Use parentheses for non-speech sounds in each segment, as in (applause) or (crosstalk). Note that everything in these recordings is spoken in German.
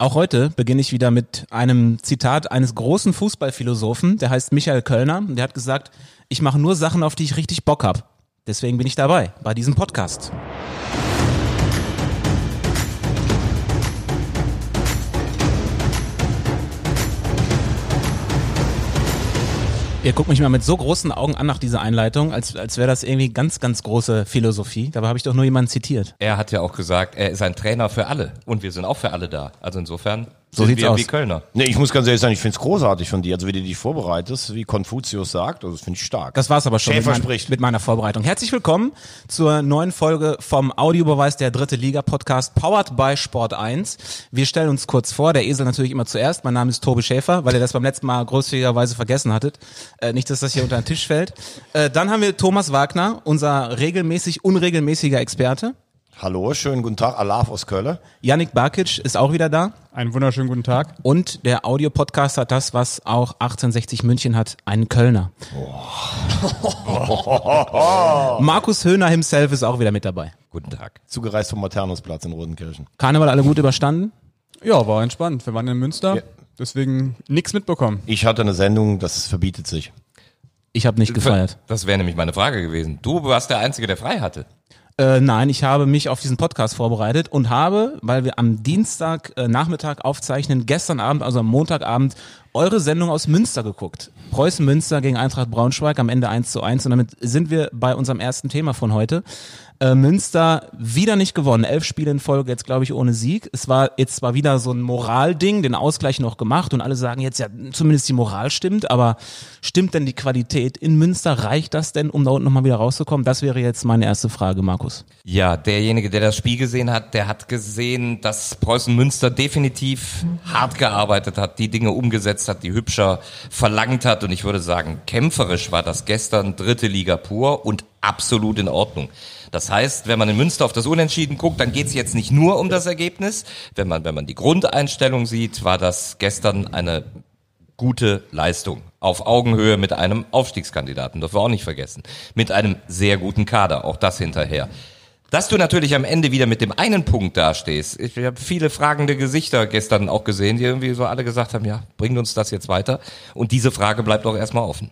Auch heute beginne ich wieder mit einem Zitat eines großen Fußballphilosophen, der heißt Michael Kölner. Der hat gesagt, ich mache nur Sachen, auf die ich richtig Bock habe. Deswegen bin ich dabei bei diesem Podcast. Ihr guckt mich mal mit so großen Augen an nach dieser Einleitung, als, als wäre das irgendwie ganz, ganz große Philosophie. Dabei habe ich doch nur jemanden zitiert. Er hat ja auch gesagt, er ist ein Trainer für alle und wir sind auch für alle da. Also insofern So sieht's wir aus. wie Kölner. Nee, ich muss ganz ehrlich sagen, ich finde es großartig von dir. Also wie du dich vorbereitest, wie Konfuzius sagt, also das finde ich stark. Das war's aber schon mit, Schäfer mein, spricht. mit meiner Vorbereitung. Herzlich willkommen zur neuen Folge vom Audiobeweis der dritte Liga Podcast powered by Sport 1. Wir stellen uns kurz vor, der Esel natürlich immer zuerst. Mein Name ist Tobi Schäfer, weil ihr das beim letzten Mal großzügigerweise vergessen hattet. Äh, nicht, dass das hier unter den Tisch fällt. Äh, dann haben wir Thomas Wagner, unser regelmäßig unregelmäßiger Experte. Hallo, schönen guten Tag, Alaf aus Köln. Yannick Barkic ist auch wieder da. Einen wunderschönen guten Tag. Und der Audiopodcast hat das, was auch 1860 München hat, einen Kölner. (laughs) (laughs) Markus Höhner himself ist auch wieder mit dabei. Guten Tag. Zugereist vom Maternusplatz in Rodenkirchen. Karneval alle gut überstanden? Ja, war entspannt. Wir waren in Münster, Ja. deswegen nichts mitbekommen. Ich hatte eine Sendung, das verbietet sich. Ich habe nicht gefeiert. Das wäre nämlich meine Frage gewesen. Du warst der Einzige, der frei hatte. Äh, nein, ich habe mich auf diesen Podcast vorbereitet und habe, weil wir am Dienstag äh, Nachmittag aufzeichnen, gestern Abend, also am Montagabend, eure Sendung aus Münster geguckt. Preußen Münster gegen Eintracht Braunschweig am Ende 1 zu 1 und damit sind wir bei unserem ersten Thema von heute. Äh, Münster wieder nicht gewonnen. Elf Spiele in Folge, jetzt glaube ich ohne Sieg. Es war jetzt zwar wieder so ein Moralding, den Ausgleich noch gemacht und alle sagen jetzt ja, zumindest die Moral stimmt, aber stimmt denn die Qualität in Münster? Reicht das denn, um da unten nochmal wieder rauszukommen? Das wäre jetzt meine erste Frage, Markus. Ja, derjenige, der das Spiel gesehen hat, der hat gesehen, dass Preußen Münster definitiv hart gearbeitet hat, die Dinge umgesetzt hat, die Hübscher verlangt hat. Und ich würde sagen, kämpferisch war das gestern dritte Liga pur und absolut in Ordnung. Das heißt, wenn man in Münster auf das Unentschieden guckt, dann geht es jetzt nicht nur um das Ergebnis. Wenn man, wenn man die Grundeinstellung sieht, war das gestern eine gute Leistung. Auf Augenhöhe mit einem Aufstiegskandidaten, dürfen wir auch nicht vergessen. Mit einem sehr guten Kader, auch das hinterher. Dass du natürlich am Ende wieder mit dem einen Punkt dastehst. Ich habe viele fragende Gesichter gestern auch gesehen, die irgendwie so alle gesagt haben, ja, bringt uns das jetzt weiter? Und diese Frage bleibt auch erstmal offen.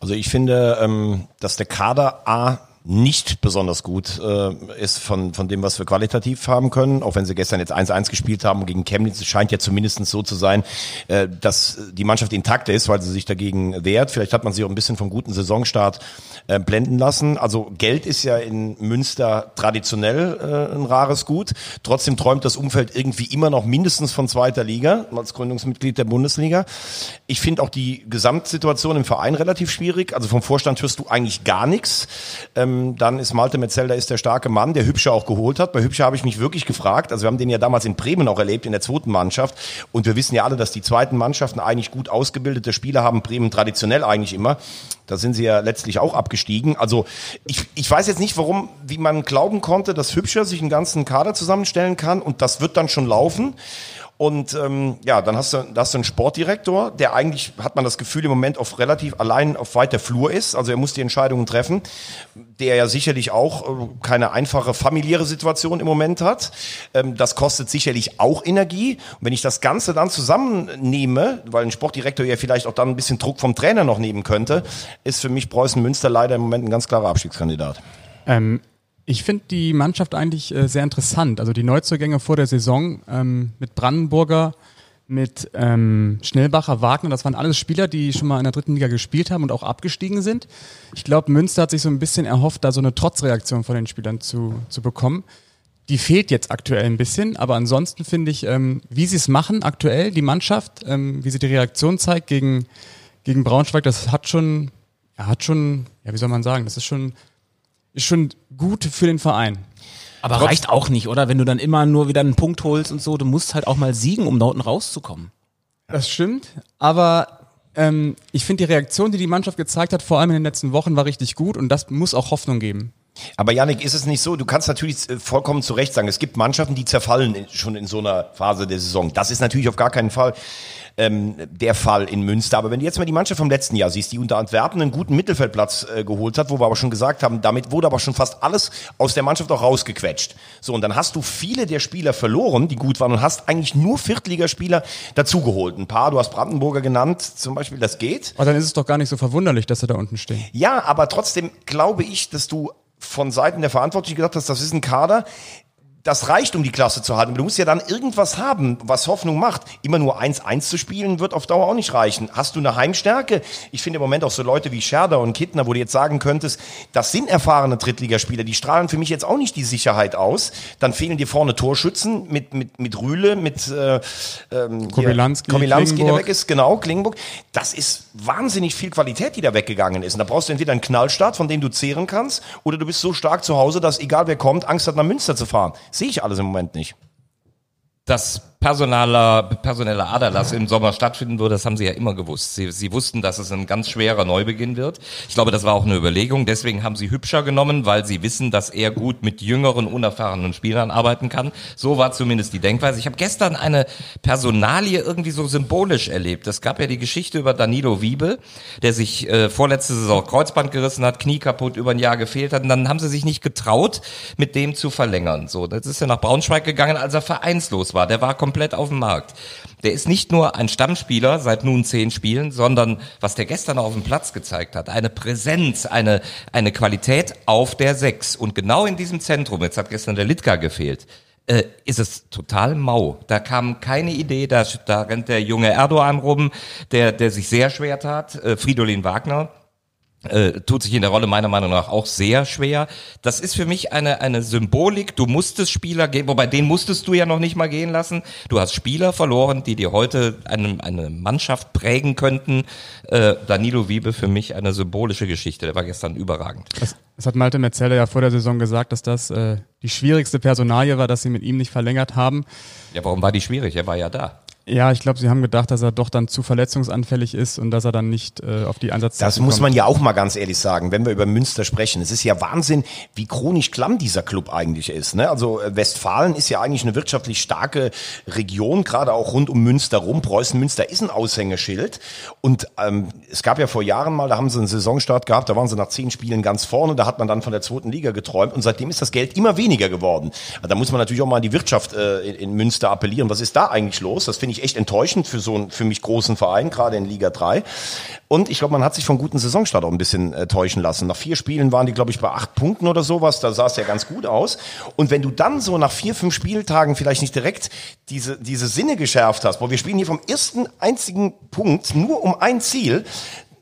Also ich finde, ähm, dass der Kader A nicht besonders gut äh, ist von, von dem, was wir qualitativ haben können, auch wenn sie gestern jetzt 1-1 gespielt haben gegen Chemnitz, es scheint ja zumindest so zu sein, äh, dass die Mannschaft intakt ist, weil sie sich dagegen wehrt. Vielleicht hat man sie auch ein bisschen vom guten Saisonstart äh, blenden lassen. Also Geld ist ja in Münster traditionell äh, ein rares Gut. Trotzdem träumt das Umfeld irgendwie immer noch mindestens von zweiter Liga als Gründungsmitglied der Bundesliga. Ich finde auch die Gesamtsituation im Verein relativ schwierig. Also vom Vorstand hörst du eigentlich gar nichts. Ähm, dann ist Malte Metzelder ist der starke Mann, der Hübscher auch geholt hat. Bei Hübscher habe ich mich wirklich gefragt. Also wir haben den ja damals in Bremen auch erlebt, in der zweiten Mannschaft. Und wir wissen ja alle, dass die zweiten Mannschaften eigentlich gut ausgebildete Spieler haben. Bremen traditionell eigentlich immer. Da sind sie ja letztlich auch abgestiegen. Also ich, ich weiß jetzt nicht, warum, wie man glauben konnte, dass Hübscher sich einen ganzen Kader zusammenstellen kann und das wird dann schon laufen. Und ähm, ja, dann hast du, da hast du einen Sportdirektor, der eigentlich, hat man das Gefühl, im Moment auf relativ allein auf weiter Flur ist. Also er muss die Entscheidungen treffen, der ja sicherlich auch äh, keine einfache familiäre Situation im Moment hat. Ähm, das kostet sicherlich auch Energie. Und wenn ich das Ganze dann zusammennehme, weil ein Sportdirektor ja vielleicht auch dann ein bisschen Druck vom Trainer noch nehmen könnte, ist für mich Preußen Münster leider im Moment ein ganz klarer Abstiegskandidat. Ähm, ich finde die Mannschaft eigentlich äh, sehr interessant. Also die Neuzugänge vor der Saison ähm, mit Brandenburger, mit ähm, Schnellbacher, Wagner, das waren alles Spieler, die schon mal in der dritten Liga gespielt haben und auch abgestiegen sind. Ich glaube, Münster hat sich so ein bisschen erhofft, da so eine Trotzreaktion von den Spielern zu, zu bekommen. Die fehlt jetzt aktuell ein bisschen, aber ansonsten finde ich, ähm, wie sie es machen aktuell, die Mannschaft, ähm, wie sie die Reaktion zeigt gegen, gegen Braunschweig, das hat schon, ja, hat schon, ja, wie soll man sagen, das ist schon, ist schon gut für den Verein. Aber reicht auch nicht, oder? Wenn du dann immer nur wieder einen Punkt holst und so, du musst halt auch mal siegen, um da unten rauszukommen. Das stimmt, aber ähm, ich finde die Reaktion, die die Mannschaft gezeigt hat, vor allem in den letzten Wochen, war richtig gut und das muss auch Hoffnung geben. Aber Yannick, ist es nicht so, du kannst natürlich äh, vollkommen zu Recht sagen, es gibt Mannschaften, die zerfallen schon in so einer Phase der Saison. Das ist natürlich auf gar keinen Fall ähm, der Fall in Münster. Aber wenn du jetzt mal die Mannschaft vom letzten Jahr siehst, die unter Antwerpen einen guten Mittelfeldplatz äh, geholt hat, wo wir aber schon gesagt haben, damit wurde aber schon fast alles aus der Mannschaft auch rausgequetscht. So, und dann hast du viele der Spieler verloren, die gut waren und hast eigentlich nur Viertligaspieler dazugeholt. Ein paar, du hast Brandenburger genannt, zum Beispiel, das geht. Aber dann ist es doch gar nicht so verwunderlich, dass sie da unten stehen. Ja, aber trotzdem glaube ich, dass du von Seiten der Verantwortlichen gesagt hast, das ist ein Kader, das reicht, um die Klasse zu halten. Du musst ja dann irgendwas haben, was Hoffnung macht. Immer nur 1-1 zu spielen, wird auf Dauer auch nicht reichen. Hast du eine Heimstärke? Ich finde im Moment auch so Leute wie Scherder und Kittner, wo du jetzt sagen könntest, das sind erfahrene Drittligaspieler, die strahlen für mich jetzt auch nicht die Sicherheit aus. Dann fehlen dir vorne Torschützen mit, mit, mit Rühle, mit äh, ähm, Komilanski, Komilanski der weg ist, genau, Klingenburg. Das ist wahnsinnig viel Qualität, die da weggegangen ist. Und da brauchst du entweder einen Knallstart, von dem du zehren kannst, oder du bist so stark zu Hause, dass egal wer kommt, Angst hat, nach Münster zu fahren. Sehe ich alles im Moment nicht. Das personaler, personeller Aderlass im Sommer stattfinden würde, das haben sie ja immer gewusst. Sie, sie wussten, dass es ein ganz schwerer Neubeginn wird. Ich glaube, das war auch eine Überlegung. Deswegen haben sie Hübscher genommen, weil sie wissen, dass er gut mit jüngeren, unerfahrenen Spielern arbeiten kann. So war zumindest die Denkweise. Ich habe gestern eine Personalie irgendwie so symbolisch erlebt. Es gab ja die Geschichte über Danilo Wiebe, der sich äh, vorletzte Saison Kreuzband gerissen hat, Knie kaputt, über ein Jahr gefehlt hat. Und dann haben sie sich nicht getraut, mit dem zu verlängern. So, das ist ja nach Braunschweig gegangen, als er vereinslos war. Der war komplett auf dem Markt. Der ist nicht nur ein Stammspieler seit nun zehn Spielen, sondern was der gestern auf dem Platz gezeigt hat, eine Präsenz, eine, eine Qualität auf der Sechs. Und genau in diesem Zentrum, jetzt hat gestern der Litka gefehlt, äh, ist es total mau. Da kam keine Idee, da, da rennt der junge Erdogan rum, der, der sich sehr schwer tat, äh, Fridolin Wagner äh, tut sich in der Rolle meiner Meinung nach auch sehr schwer. Das ist für mich eine, eine Symbolik. Du musstest Spieler gehen, wobei den musstest du ja noch nicht mal gehen lassen. Du hast Spieler verloren, die dir heute eine, eine Mannschaft prägen könnten. Äh, Danilo Wiebe für mich eine symbolische Geschichte. Der war gestern überragend. Das, das hat Malte Merzelle ja vor der Saison gesagt, dass das äh, die schwierigste Personalie war, dass sie mit ihm nicht verlängert haben. Ja, warum war die schwierig? Er war ja da. Ja, ich glaube, sie haben gedacht, dass er doch dann zu verletzungsanfällig ist und dass er dann nicht äh, auf die Einsatzzeit Das muss man ja auch mal ganz ehrlich sagen, wenn wir über Münster sprechen. Es ist ja Wahnsinn, wie chronisch klamm dieser Club eigentlich ist. Ne? Also äh, Westfalen ist ja eigentlich eine wirtschaftlich starke Region, gerade auch rund um Münster rum. Preußen-Münster ist ein Aushängeschild. Und ähm, es gab ja vor Jahren mal, da haben sie einen Saisonstart gehabt, da waren sie nach zehn Spielen ganz vorne, da hat man dann von der zweiten Liga geträumt und seitdem ist das Geld immer weniger geworden. Also da muss man natürlich auch mal an die Wirtschaft äh, in, in Münster appellieren. Was ist da eigentlich los? Das finde ich echt enttäuschend für so einen für mich großen Verein, gerade in Liga 3. Und ich glaube, man hat sich vom guten Saisonstart auch ein bisschen äh, täuschen lassen. Nach vier Spielen waren die, glaube ich, bei acht Punkten oder sowas. Da sah es ja ganz gut aus. Und wenn du dann so nach vier, fünf Spieltagen vielleicht nicht direkt diese, diese Sinne geschärft hast, boah, wir spielen hier vom ersten einzigen Punkt nur um ein Ziel,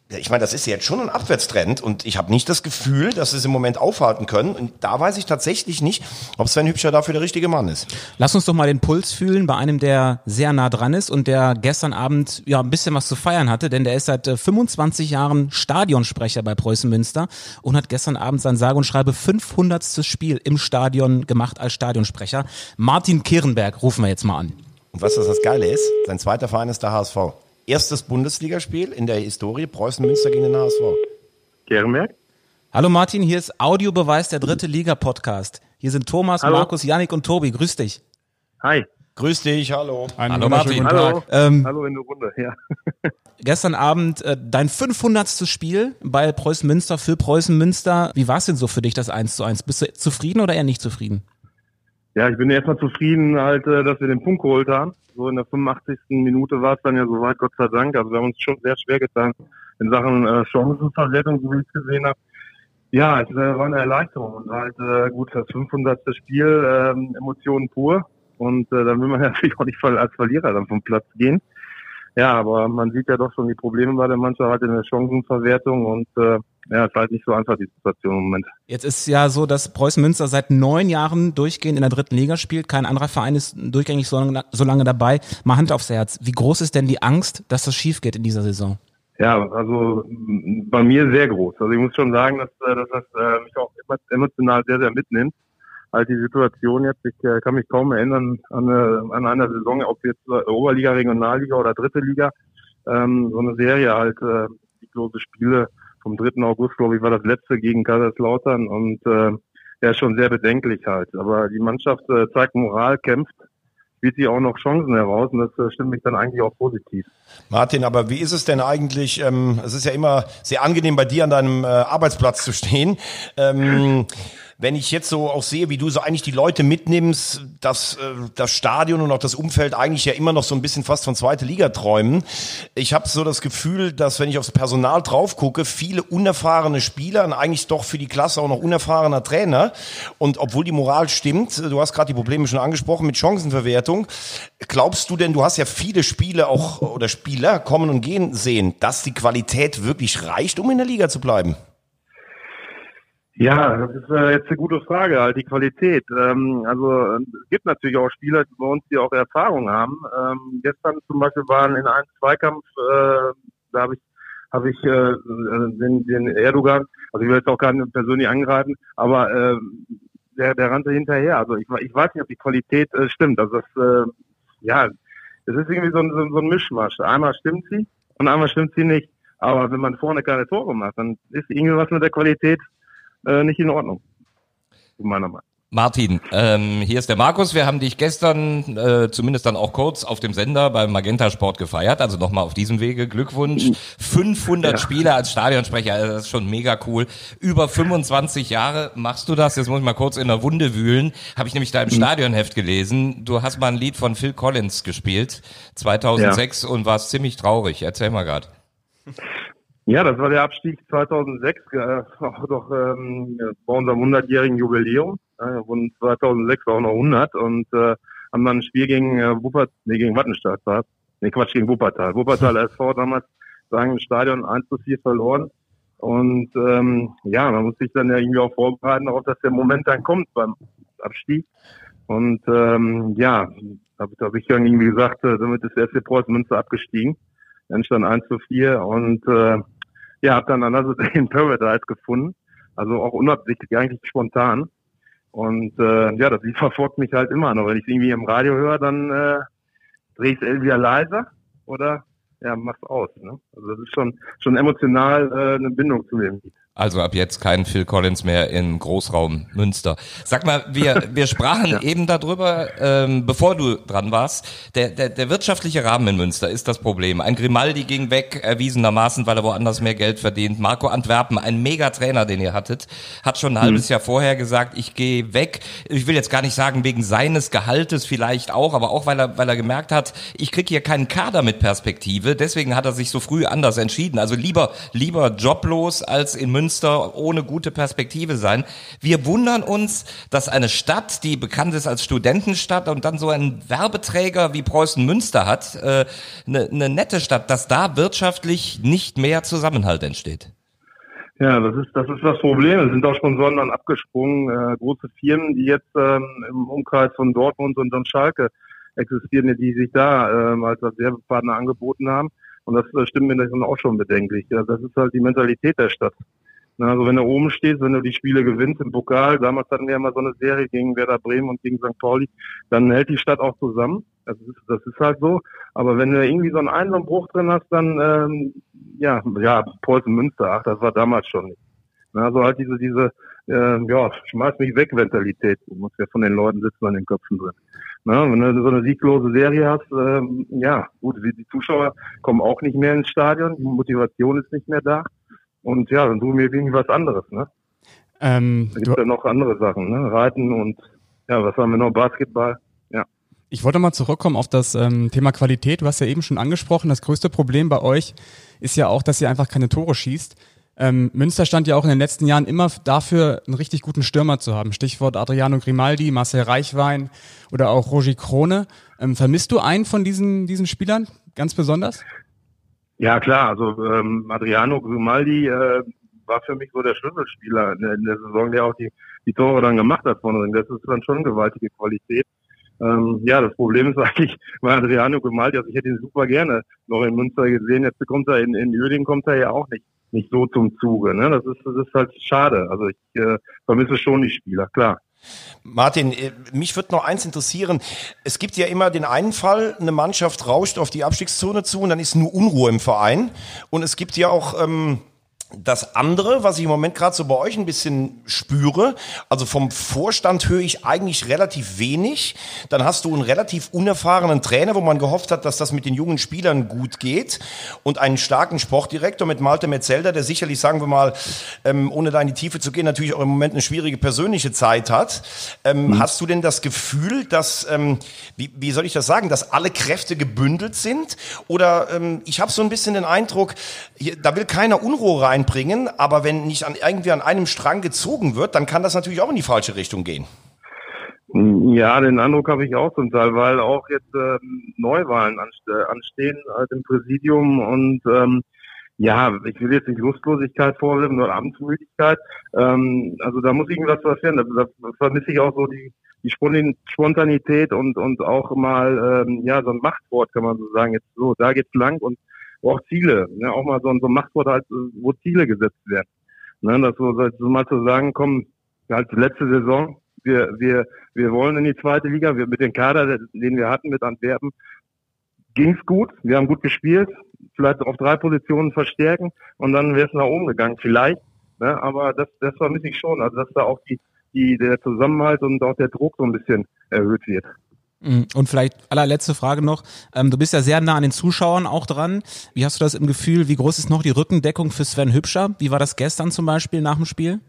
ich meine, das ist jetzt schon ein Abwärtstrend und ich habe nicht das Gefühl, dass sie es im Moment aufhalten können. Und da weiß ich tatsächlich nicht, ob Sven Hübscher dafür der richtige Mann ist. Lass uns doch mal den Puls fühlen bei einem, der sehr nah dran ist und der gestern Abend ja ein bisschen was zu feiern hatte, denn der ist seit 25 Jahren Stadionsprecher bei Preußen Münster und hat gestern Abend sein sage und schreibe 500. Spiel im Stadion gemacht als Stadionsprecher. Martin Kehrenberg rufen wir jetzt mal an. Und was das, das Geile ist? Sein zweiter Verein ist der HSV erstes Bundesligaspiel in der Historie Preußen Münster gegen den HSV. Gehrenberg? Hallo Martin, hier ist Audiobeweis der dritte Liga Podcast. Hier sind Thomas, hallo. Markus, Janik und Tobi. Grüß dich. Hi. Grüß dich, hallo. Einen hallo Martin. Hallo. Ähm, hallo in der Runde, ja. (laughs) gestern Abend äh, dein 500. Spiel bei Preußen Münster für Preußen Münster. Wie war es denn so für dich, das 1 zu 1? Bist du zufrieden oder eher nicht zufrieden? Ja, ich bin erstmal zufrieden, halt, äh, dass wir den Punkt geholt haben. So in der 85. Minute war es dann ja soweit, Gott sei Dank. Also wir haben uns schon sehr schwer getan in Sachen äh, Chancenverwertung, so wie ich es gesehen habe. Ja, es äh, war eine Erleichterung und halt äh, gut das 500. Spiel, äh, Emotionen pur. Und äh, dann will man (laughs) natürlich auch nicht als Verlierer dann vom Platz gehen. Ja, aber man sieht ja doch schon die Probleme bei der Mannschaft halt in der Chancenverwertung und äh, ja, es ist halt nicht so einfach, die Situation im Moment. Jetzt ist ja so, dass Preußen Münster seit neun Jahren durchgehend in der dritten Liga spielt. Kein anderer Verein ist durchgängig so lange, so lange dabei. Mal Hand aufs Herz. Wie groß ist denn die Angst, dass das schief geht in dieser Saison? Ja, also bei mir sehr groß. Also ich muss schon sagen, dass, äh, dass das äh, mich auch emotional sehr, sehr mitnimmt. Halt die Situation jetzt, ich äh, kann mich kaum erinnern an, eine, an einer Saison, ob jetzt Oberliga, Regionalliga oder dritte Liga, ähm, so eine Serie halt, äh, die große Spiele vom 3. August, glaube ich, war das letzte gegen Kaiserslautern und äh, ja, schon sehr bedenklich halt. Aber die Mannschaft äh, zeigt Moral, kämpft, spielt sie auch noch Chancen heraus und das äh, stimmt mich dann eigentlich auch positiv. Martin, aber wie ist es denn eigentlich? Ähm, es ist ja immer sehr angenehm, bei dir an deinem äh, Arbeitsplatz zu stehen. Ähm, wenn ich jetzt so auch sehe, wie du so eigentlich die Leute mitnimmst, dass äh, das Stadion und auch das Umfeld eigentlich ja immer noch so ein bisschen fast von zweite Liga träumen. Ich habe so das Gefühl, dass wenn ich aufs Personal drauf gucke, viele unerfahrene Spieler und eigentlich doch für die Klasse auch noch unerfahrener Trainer. Und obwohl die Moral stimmt, du hast gerade die Probleme schon angesprochen mit Chancenverwertung. Glaubst du denn, du hast ja viele Spiele auch oder Spieler kommen und gehen sehen, dass die Qualität wirklich reicht, um in der Liga zu bleiben? Ja, das ist äh, jetzt eine gute Frage, halt die Qualität. Ähm, also es gibt natürlich auch Spieler bei uns, die auch Erfahrung haben. Ähm, gestern zum Beispiel waren in einem Zweikampf, äh, da habe ich habe ich äh, den, den Erdogan, also ich will jetzt auch gar nicht persönlich angreifen, aber äh, der, der rannte hinterher. Also ich, ich weiß nicht, ob die Qualität äh, stimmt. Also das, äh, ja, es ist irgendwie so ein, so ein Mischmasch. Einmal stimmt sie und einmal stimmt sie nicht. Aber wenn man vorne keine Tore macht, dann ist irgendwie was mit der Qualität äh, nicht in Ordnung. Meiner Meinung. Martin, ähm, hier ist der Markus. Wir haben dich gestern äh, zumindest dann auch kurz auf dem Sender beim Magenta Sport gefeiert. Also nochmal auf diesem Wege Glückwunsch. 500 ja. Spiele als Stadionsprecher, also das ist schon mega cool. Über 25 Jahre machst du das. Jetzt muss ich mal kurz in der Wunde wühlen. Habe ich nämlich da im mhm. Stadionheft gelesen. Du hast mal ein Lied von Phil Collins gespielt, 2006 ja. und warst ziemlich traurig. Erzähl mal grad. Ja, das war der Abstieg 2006, äh, auch doch ähm, bei unserem 100-jährigen Jubiläum. Äh, und 2006 war auch noch 100 und äh, haben dann ein Spiel gegen äh, Wuppertal, nee, gegen Wattenstadt war Nee, Quatsch, gegen Wuppertal. Wuppertal (laughs) SV damals sagen im Stadion 1 zu 4 verloren. Und ähm, ja, man muss sich dann ja irgendwie auch vorbereiten darauf, dass der Moment dann kommt beim Abstieg. Und ähm, ja, da hab ich dann irgendwie gesagt, äh, damit ist der FC Preußen Münster abgestiegen. Dann stand 1 zu 4 und äh, ja, habe dann Another (laughs) Day in Paradise gefunden. Also auch unabsichtlich, eigentlich spontan. Und äh, ja, das Lied verfolgt mich halt immer noch. Wenn ich es irgendwie im Radio höre, dann äh, drehe ich es wieder leiser oder ja, mach's aus. Ne? Also das ist schon schon emotional äh, eine Bindung zu dem Lied. Also ab jetzt kein Phil Collins mehr im Großraum Münster. Sag mal, wir, (laughs) wir sprachen ja. eben darüber, ähm, bevor du dran warst. Der, der, der wirtschaftliche Rahmen in Münster ist das Problem. Ein Grimaldi ging weg, erwiesenermaßen, weil er woanders mehr Geld verdient. Marco Antwerpen, ein Mega-Trainer, den ihr hattet, hat schon ein mhm. halbes Jahr vorher gesagt, ich gehe weg. Ich will jetzt gar nicht sagen wegen seines Gehaltes vielleicht auch, aber auch weil er, weil er gemerkt hat, ich krieg hier keinen Kader mit Perspektive. Deswegen hat er sich so früh anders entschieden. Also lieber, lieber joblos als in Münster Münster ohne gute Perspektive sein. Wir wundern uns, dass eine Stadt, die bekannt ist als Studentenstadt und dann so einen Werbeträger wie Preußen Münster hat, äh, eine, eine nette Stadt, dass da wirtschaftlich nicht mehr Zusammenhalt entsteht. Ja, das ist das ist das Problem. Es sind auch Sponsoren dann abgesprungen, äh, große Firmen, die jetzt ähm, im Umkreis von Dortmund und dann Schalke existieren, die sich da ähm, als Werbepartner angeboten haben. Und das, das stimmt mir dann auch schon bedenklich. Ja, das ist halt die Mentalität der Stadt. Also wenn du oben stehst, wenn du die Spiele gewinnst im Pokal, damals hatten wir ja mal so eine Serie gegen Werder Bremen und gegen St. Pauli, dann hält die Stadt auch zusammen. Das ist, das ist halt so. Aber wenn du irgendwie so einen Einsambruch drin hast, dann ähm, ja, ja, Preußen Münster, ach, das war damals schon nicht. Also halt diese, diese, äh, ja, schmeiß mich weg Mentalität. Du musst ja von den Leuten sitzen an den Köpfen drin. Na, wenn du so eine sieglose Serie hast, ähm, ja, gut, die Zuschauer kommen auch nicht mehr ins Stadion, die Motivation ist nicht mehr da. Und ja, dann suchen wir irgendwie was anderes, ne? Ähm, da gibt ja noch andere Sachen, ne? Reiten und ja, was haben wir noch? Basketball. Ja. Ich wollte mal zurückkommen auf das ähm, Thema Qualität. Du hast ja eben schon angesprochen, das größte Problem bei euch ist ja auch, dass ihr einfach keine Tore schießt. Ähm, Münster stand ja auch in den letzten Jahren immer dafür, einen richtig guten Stürmer zu haben. Stichwort Adriano Grimaldi, Marcel Reichwein oder auch Rogi Krone. Ähm, vermisst du einen von diesen, diesen Spielern ganz besonders? Ja, klar. Also ähm, Adriano Grimaldi äh, war für mich so der Schlüsselspieler in der, in der Saison, der auch die, die Tore dann gemacht hat von Das ist dann schon gewaltige Qualität. Ähm, ja, das Problem ist (laughs) eigentlich bei Adriano Grimaldi, also ich hätte ihn super gerne noch in Münster gesehen. Jetzt kommt er in, in Uerdingen kommt er ja auch nicht nicht so zum Zuge. Ne? Das ist das ist halt schade. Also ich äh, vermisse schon die Spieler, klar. Martin, äh, mich würde noch eins interessieren. Es gibt ja immer den einen Fall, eine Mannschaft rauscht auf die Abstiegszone zu und dann ist nur Unruhe im Verein. Und es gibt ja auch ähm, Das andere, was ich im Moment gerade so bei euch ein bisschen spüre, also vom Vorstand höre ich eigentlich relativ wenig. Dann hast du einen relativ unerfahrenen Trainer, wo man gehofft hat, dass das mit den jungen Spielern gut geht und einen starken Sportdirektor mit Malte Metzelder, der sicherlich, sagen wir mal, ähm, ohne da in die Tiefe zu gehen, natürlich auch im Moment eine schwierige persönliche Zeit hat. Ähm, Hast du denn das Gefühl, dass, ähm, wie, wie soll ich das sagen, dass alle Kräfte gebündelt sind? Oder ähm, ich habe so ein bisschen den Eindruck, hier, da will keiner Unruhe reinbringen, aber wenn nicht an, irgendwie an einem Strang gezogen wird, dann kann das natürlich auch in die falsche Richtung gehen. Ja, den Eindruck habe ich auch zum Teil, weil auch jetzt ähm, Neuwahlen anste anstehen halt im Präsidium und ähm, ja, ich will jetzt nicht Lustlosigkeit vorwerfen oder Amtsmüdigkeit. Ähm, also da muss irgendwas passieren. Da, da vermisse ich auch so die, die Spon- Spontanität und und auch mal ähm, ja so ein Machtwort kann man so sagen. Jetzt so, da geht's lang und auch Ziele, ne, auch mal so ein, so ein Machtwort halt, wo Ziele gesetzt werden. Ne, das so, so mal zu sagen, komm, halt letzte Saison, wir, wir, wir wollen in die zweite Liga, wir mit dem Kader, den wir hatten mit Antwerpen, ging's gut, wir haben gut gespielt, vielleicht auf drei Positionen verstärken und dann wäre es nach oben gegangen, vielleicht. Ne, aber das, das vermisse ich schon, also dass da auch die, die, der Zusammenhalt und auch der Druck so ein bisschen erhöht wird. Mhm. Und vielleicht allerletzte Frage noch. Ähm, du bist ja sehr nah an den Zuschauern auch dran. Wie hast du das im Gefühl? Wie groß ist noch die Rückendeckung für Sven Hübscher? Wie war das gestern zum Beispiel nach dem Spiel?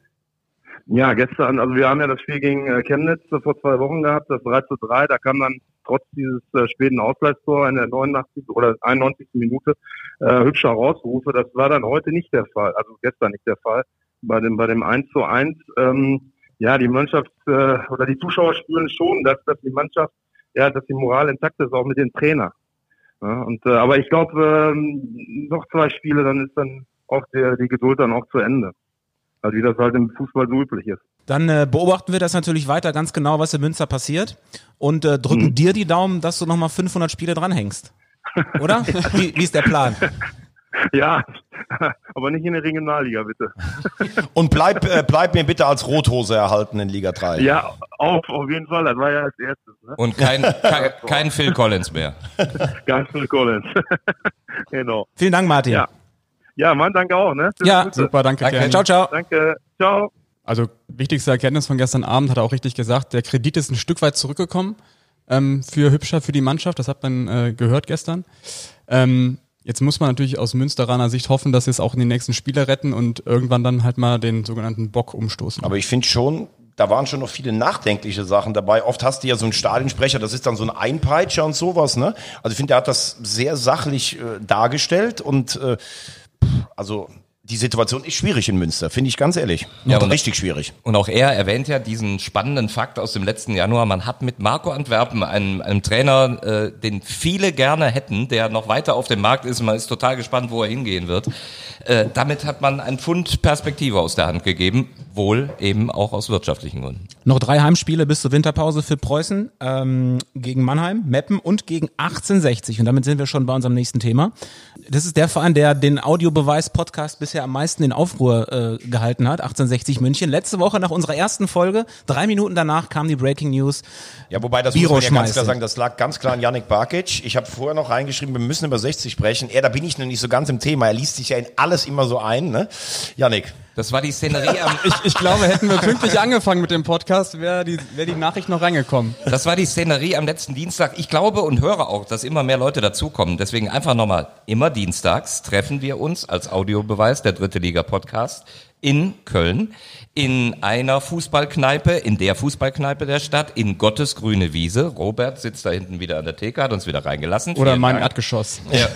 Ja, gestern, also wir haben ja das Spiel gegen äh, Chemnitz äh, vor zwei Wochen gehabt, das 3 zu 3, da kam dann trotz dieses äh, späten Ausgleichstor in der 89. oder 91. Minute äh, hübscher Rausrufe. Das war dann heute nicht der Fall, also gestern nicht der Fall. Bei dem, bei dem 1 zu 1, ähm, ja, die Mannschaft äh, oder die Zuschauer spüren schon, dass, dass die Mannschaft, ja, dass die Moral intakt ist, auch mit dem Trainer. Ja, und, äh, aber ich glaube, ähm, noch zwei Spiele, dann ist dann auch der, die Geduld dann auch zu Ende. Also wie das halt im Fußball so üblich ist. Dann äh, beobachten wir das natürlich weiter ganz genau, was in Münster passiert und äh, drücken dir die Daumen, dass du nochmal 500 Spiele dranhängst. Oder? (laughs) wie, wie ist der Plan? (laughs) Ja, (laughs) aber nicht in der Regionalliga, bitte. (laughs) Und bleib, äh, bleib mir bitte als Rothose erhalten in Liga 3. Ja, auf, auf jeden Fall. Das war ja als erstes. Ne? Und kein, kein, kein Phil Collins mehr. Ganz viel Collins. genau. Vielen Dank, Martin. Ja. Ja, Mann, danke auch. Ne? Schöne Ja. Super, danke, Danke. Ciao, ciao. Danke. Ciao. Also wichtigste Erkenntnis von gestern Abend hat er auch richtig gesagt, der Kredit ist ein Stück weit zurückgekommen ähm, für Hübscher, für die Mannschaft, das hat man äh, gehört gestern. Ähm, jetzt muss man natürlich aus Münsteraner Sicht hoffen, dass sie es auch in die nächsten Spiele retten und irgendwann dann halt mal den sogenannten Bock umstoßen. Aber ich finde schon, da waren schon noch viele nachdenkliche Sachen dabei. Oft hast du ja so einen Stadionsprecher, das ist dann so ein Einpeitscher und sowas, ne? Also ich finde, der hat das sehr sachlich äh, dargestellt und äh, also die Situation ist schwierig in Münster, finde ich ganz ehrlich. Ja, Und und- richtig schwierig. Und auch er erwähnt ja diesen spannenden Fakt aus dem letzten Januar. Man hat mit Marco Antwerpen, einem, einem Trainer, äh, den viele gerne hätten, der noch weiter auf dem Markt ist. Man ist total gespannt, wo er hingehen wird. Äh, damit hat man einen Pfund Perspektive aus der Hand gegeben, wohl eben auch aus wirtschaftlichen Gründen. Noch drei Heimspiele bis zur Winterpause für Preußen ähm, gegen Mannheim, Meppen und gegen 1860. Und damit sind wir schon bei unserem nächsten Thema. Das ist der Verein, der den Audiobeweis-Podcast bisher am meisten in Aufruhr äh, gehalten hat, 1860 München. Letzte Woche nach unserer ersten Folge, drei Minuten danach kam die Breaking News. Ja, wobei das Biro muss man ja ganz klar sagen, das lag ganz klar an Yannick Barkic. Ich habe vorher noch reingeschrieben, wir müssen über 60 sprechen. Er, da bin ich noch nicht so ganz im Thema. Er liest sich ja in alles immer so ein, ne? Yannick. Das war die Szenerie am, (laughs) ich, ich glaube, hätten wir pünktlich angefangen mit dem Podcast, wäre die, wär die Nachricht noch reingekommen. Das war die Szenerie am letzten Dienstag. Ich glaube und höre auch, dass immer mehr Leute dazukommen. Deswegen einfach nochmal, immer dienstags treffen wir uns als Audiobeweis, der dritte Liga Podcast, in Köln, in einer Fußballkneipe, in der Fußballkneipe der Stadt, in Gottes grüne Wiese. Robert sitzt da hinten wieder an der Theke, hat uns wieder reingelassen. Oder Vielen mein Dank. Erdgeschoss. Der,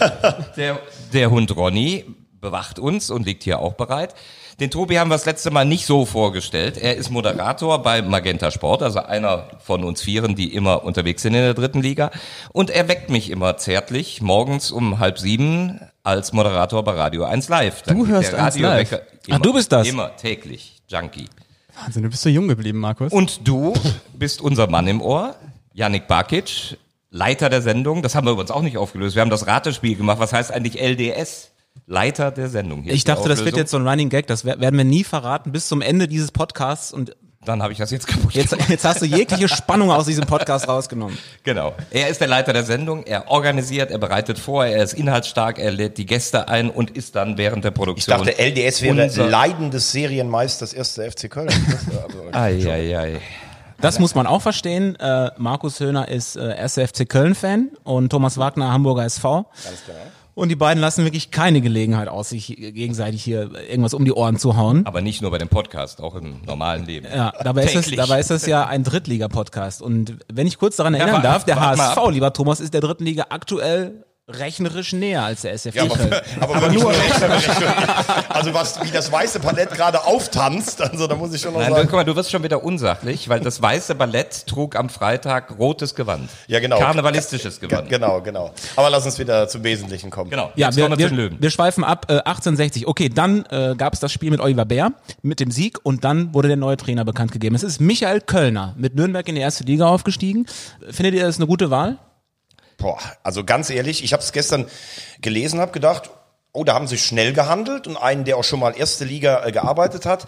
der, der Hund Ronny bewacht uns und liegt hier auch bereit. Den Tobi haben wir das letzte Mal nicht so vorgestellt. Er ist Moderator bei Magenta Sport, also einer von uns Vieren, die immer unterwegs sind in der dritten Liga. Und er weckt mich immer zärtlich morgens um halb sieben als Moderator bei Radio 1 Live. Dann Du hörst der 1 Live? Radiowecker Ach, du bist das? Immer, täglich. Junkie. Wahnsinn, du bist so jung geblieben, Markus. Und du bist unser Mann im Ohr, Yannick Barkic, Leiter der Sendung. Das haben wir übrigens auch nicht aufgelöst. Wir haben das Ratespiel gemacht. Was heißt eigentlich LDS? Leiter der Sendung. Hier Ich dachte, das wird jetzt so ein Running Gag, das wer- werden wir nie verraten bis zum Ende dieses Podcasts und Dann habe ich das jetzt kaputt Jetzt, gemacht. jetzt hast du jegliche (laughs) Spannung aus diesem Podcast rausgenommen. Genau. Er ist der Leiter der Sendung, er organisiert, er bereitet vor, er ist inhaltsstark, er lädt die Gäste ein und ist dann während der Ich Produktion. dachte, LDS wäre unser- leidendes Serienmeisters erster FC Köln. Das, also, Eieiei. Das muss man auch verstehen. Äh, Markus Höhner ist äh, 1. FC Köln-Fan und Thomas Wagner Hamburger SV. ganz genau. Und die beiden lassen wirklich keine Gelegenheit aus, sich gegenseitig hier irgendwas um die Ohren zu hauen. Aber nicht nur bei dem Podcast, auch im normalen Leben. Ja, dabei ist, es, Täglich. dabei ist es ja ein Drittliga-Podcast. Und wenn ich kurz daran erinnern warte- darf, der HSV, lieber Thomas, ist der dritten Liga aktuell rechnerisch näher als der SFC Ja, aber, (laughs) aber, aber nur (laughs) rechnerisch. (laughs) Also was, wie das weiße Palett gerade auftanzt, also da muss ich schon noch Nein, sagen. guck mal, du wirst schon wieder unsachlich, weil das weiße Ballett trug am Freitag rotes Gewand. Ja, genau. Karnevalistisches Ge- Gewand. Genau, genau. Aber lass uns wieder zum Wesentlichen kommen. Genau. Ja, wir, wir wir schweifen ab. Äh, 1860. Okay, dann äh, gab es das Spiel mit Oliver Bär, mit dem Sieg und dann wurde der neue Trainer bekannt gegeben. Es ist Michael Kölner, mit Nürnberg in die erste Liga aufgestiegen. Findet ihr das eine gute Wahl? Boah, also ganz ehrlich, ich habe es gestern gelesen, habe gedacht, oh, da haben sie schnell gehandelt und einen, der auch schon mal erste Liga äh, gearbeitet hat.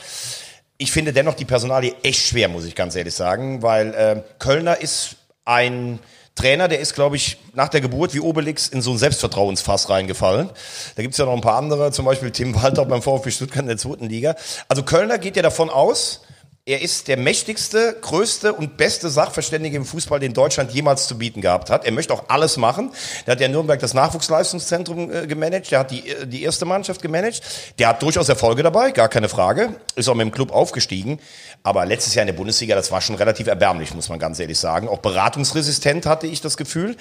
Ich finde dennoch die Personalie echt schwer, muss ich ganz ehrlich sagen, weil äh, Kölner ist ein Trainer, der ist, glaube ich, nach der Geburt wie Obelix in so ein Selbstvertrauensfass reingefallen. Da gibt's ja noch ein paar andere, zum Beispiel Tim Walter beim VfB Stuttgart in der zweiten Liga. Also Kölner geht ja davon aus, er ist der mächtigste, größte und beste Sachverständige im Fußball, den Deutschland jemals zu bieten gehabt hat. Er möchte auch alles machen. Der hat ja in Nürnberg das Nachwuchsleistungszentrum äh, gemanagt, der hat die, äh, die erste Mannschaft gemanagt. Der hat durchaus Erfolge dabei, gar keine Frage. Ist auch mit dem Club aufgestiegen. Aber letztes Jahr in der Bundesliga, das war schon relativ erbärmlich, muss man ganz ehrlich sagen. Auch beratungsresistent hatte ich das Gefühl.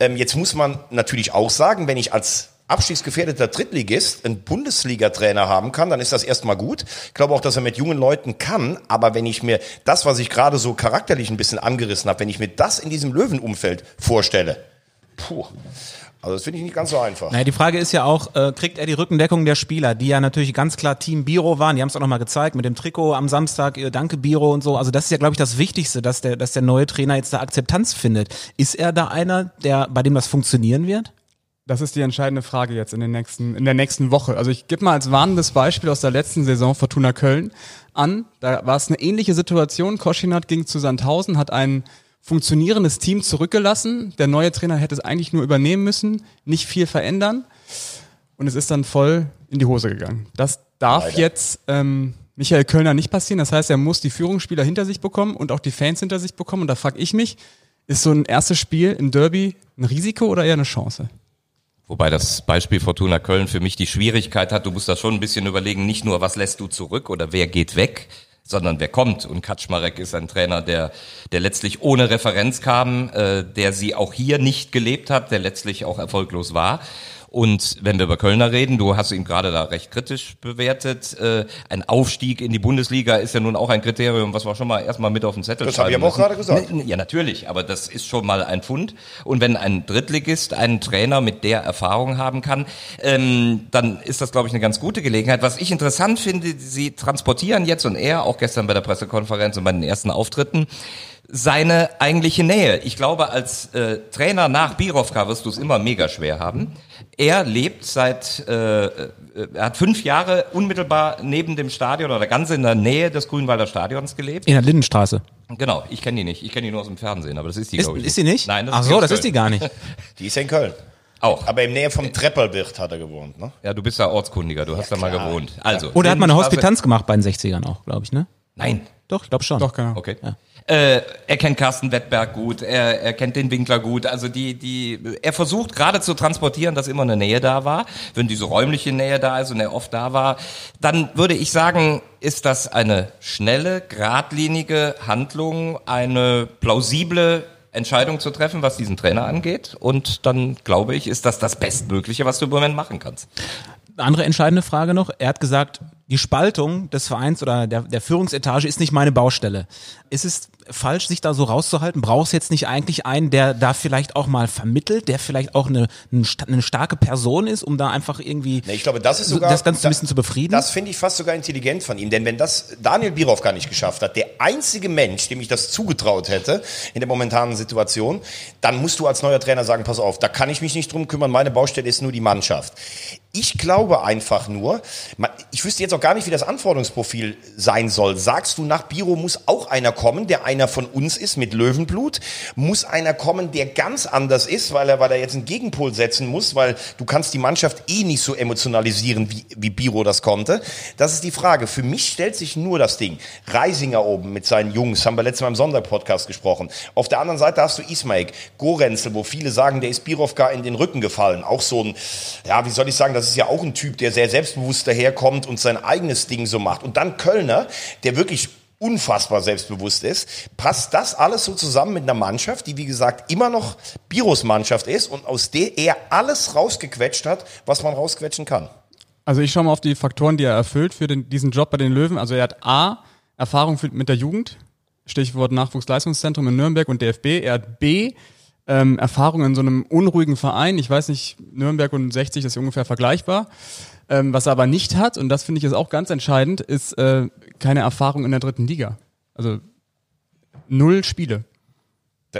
Ähm, jetzt muss man natürlich auch sagen, wenn ich als abstiegsgefährdeter Drittligist einen Bundesliga-Trainer haben kann, dann ist das erstmal gut. Ich glaube auch, dass er mit jungen Leuten kann. Aber wenn ich mir das, was ich gerade so charakterlich ein bisschen angerissen habe, wenn ich mir das in diesem Löwenumfeld vorstelle, puh, also das finde ich nicht ganz so einfach. Naja, die Frage ist ja auch, äh, kriegt er die Rückendeckung der Spieler, die ja natürlich ganz klar Team Biro waren, die haben es auch nochmal gezeigt mit dem Trikot am Samstag, äh, danke Biro und so. Also das ist ja, glaube ich, das Wichtigste, dass der, dass der neue Trainer jetzt da Akzeptanz findet. Ist er da einer, der, bei dem das funktionieren wird? Das ist die entscheidende Frage jetzt in, den nächsten, in der nächsten Woche. Also ich gebe mal als warnendes Beispiel aus der letzten Saison Fortuna Köln an. Da war es eine ähnliche Situation. Koschinat ging zu Sandhausen, hat ein funktionierendes Team zurückgelassen. Der neue Trainer hätte es eigentlich nur übernehmen müssen, nicht viel verändern. Und es ist dann voll in die Hose gegangen. Das darf Leider. jetzt ähm, Michael Kölner nicht passieren. Das heißt, er muss die Führungsspieler hinter sich bekommen und auch die Fans hinter sich bekommen. Und da frage ich mich, ist so ein erstes Spiel im Derby ein Risiko oder eher eine Chance? Wobei das Beispiel Fortuna Köln für mich die Schwierigkeit hat, du musst da schon ein bisschen überlegen, nicht nur, was lässt du zurück oder wer geht weg, sondern wer kommt. Und Kaczmarek ist ein Trainer, der, der letztlich ohne Referenz kam, äh, der sie auch hier nicht gelebt hat, der letztlich auch erfolglos war. Und wenn wir über Kölner reden, du hast ihn gerade da recht kritisch bewertet, äh, ein Aufstieg in die Bundesliga ist ja nun auch ein Kriterium, was wir schon mal erstmal mit auf den Zettel Das habe ich schreiben aber auch gerade gesagt. Ja, natürlich, aber das ist schon mal ein Fund. Und wenn ein Drittligist einen Trainer mit der Erfahrung haben kann, ähm, dann ist das, glaube ich, eine ganz gute Gelegenheit. Was ich interessant finde, Sie transportieren jetzt und er, auch gestern bei der Pressekonferenz und bei den ersten Auftritten, seine eigentliche Nähe. Ich glaube, als äh, Trainer nach Birovka wirst du es immer mega schwer haben. Er lebt seit, äh, äh, er hat fünf Jahre unmittelbar neben dem Stadion oder ganz in der Nähe des Grünwalder Stadions gelebt. In der Lindenstraße. Genau, ich kenne die nicht. Ich kenne die nur aus dem Fernsehen, aber das ist die, Ist, glaube ich. ist sie nicht? Nein, Ach ist so, das ist Köln. die gar nicht. (laughs) Die ist ja in Köln. Auch. Aber in Nähe vom Trepperwirt hat er gewohnt, ne? Ja, du bist ja Ortskundiger, du hast da mal gewohnt. Also. Oder hat man eine Hospitanz gemacht bei den 60ern auch, glaube ich, ne? Nein. Doch, ich glaube schon. Doch, genau. Okay. Äh, er kennt Carsten Wettberg gut, er, er kennt den Winkler gut. Also die, die, er versucht gerade zu transportieren, dass immer eine Nähe da war. Wenn diese räumliche Nähe da ist und er oft da war, dann würde ich sagen, ist das eine schnelle, geradlinige Handlung, eine plausible Entscheidung zu treffen, was diesen Trainer angeht. Und dann glaube ich, ist das das Bestmögliche, was du im Moment machen kannst. Andere entscheidende Frage noch. Er hat gesagt, die Spaltung des Vereins oder der, der Führungsetage ist nicht meine Baustelle. Ist es falsch, sich da so rauszuhalten? Brauchst du jetzt nicht eigentlich einen, der da vielleicht auch mal vermittelt, der vielleicht auch eine, eine, sta- eine starke Person ist, um da einfach irgendwie Nee, ich glaube, das ist so sogar das Ganze ein bisschen zu befrieden? Das finde ich fast sogar intelligent von ihm, denn wenn das Daniel Birow gar nicht geschafft hat, der einzige Mensch, dem ich das zugetraut hätte in der momentanen Situation, dann musst du als neuer Trainer sagen, pass auf, da kann ich mich nicht drum kümmern, meine Baustelle ist nur die Mannschaft. Ich glaube einfach nur, ich wüsste jetzt auch noch gar nicht, wie das Anforderungsprofil sein soll. Sagst du, nach Biro muss auch einer kommen, der einer von uns ist mit Löwenblut? Muss einer kommen, der ganz anders ist, weil er, weil er jetzt einen Gegenpol setzen muss, weil du kannst die Mannschaft eh nicht so emotionalisieren, wie, wie Biro das konnte? Das ist die Frage. Für mich stellt sich nur das Ding. Reisinger oben mit seinen Jungs, haben wir letztes Mal im Sonderpodcast gesprochen. Auf der anderen Seite hast du Ismaik, Gorenzel, wo viele sagen, der ist Birovka in den Rücken gefallen. Auch so ein, ja, wie soll ich sagen, das ist ja auch ein Typ, der sehr selbstbewusst daherkommt und sein eigenes Ding so macht. Und dann Kölner, der wirklich unfassbar selbstbewusst ist, passt das alles so zusammen mit einer Mannschaft, die wie gesagt immer noch Biros Mannschaft ist und aus der er alles rausgequetscht hat, was man rausquetschen kann. Also ich schaue mal auf die Faktoren, die er erfüllt für den, diesen Job bei den Löwen. Also er hat A, Erfahrung mit der Jugend, Stichwort Nachwuchsleistungszentrum in Nürnberg und DFB. Er hat B, ähm, Erfahrung in so einem unruhigen Verein. Ich weiß nicht, Nürnberg und 60 ist ungefähr vergleichbar. Ähm, was er aber nicht hat, und das finde ich ist auch ganz entscheidend, ist äh, keine Erfahrung in der dritten Liga. Also null Spiele.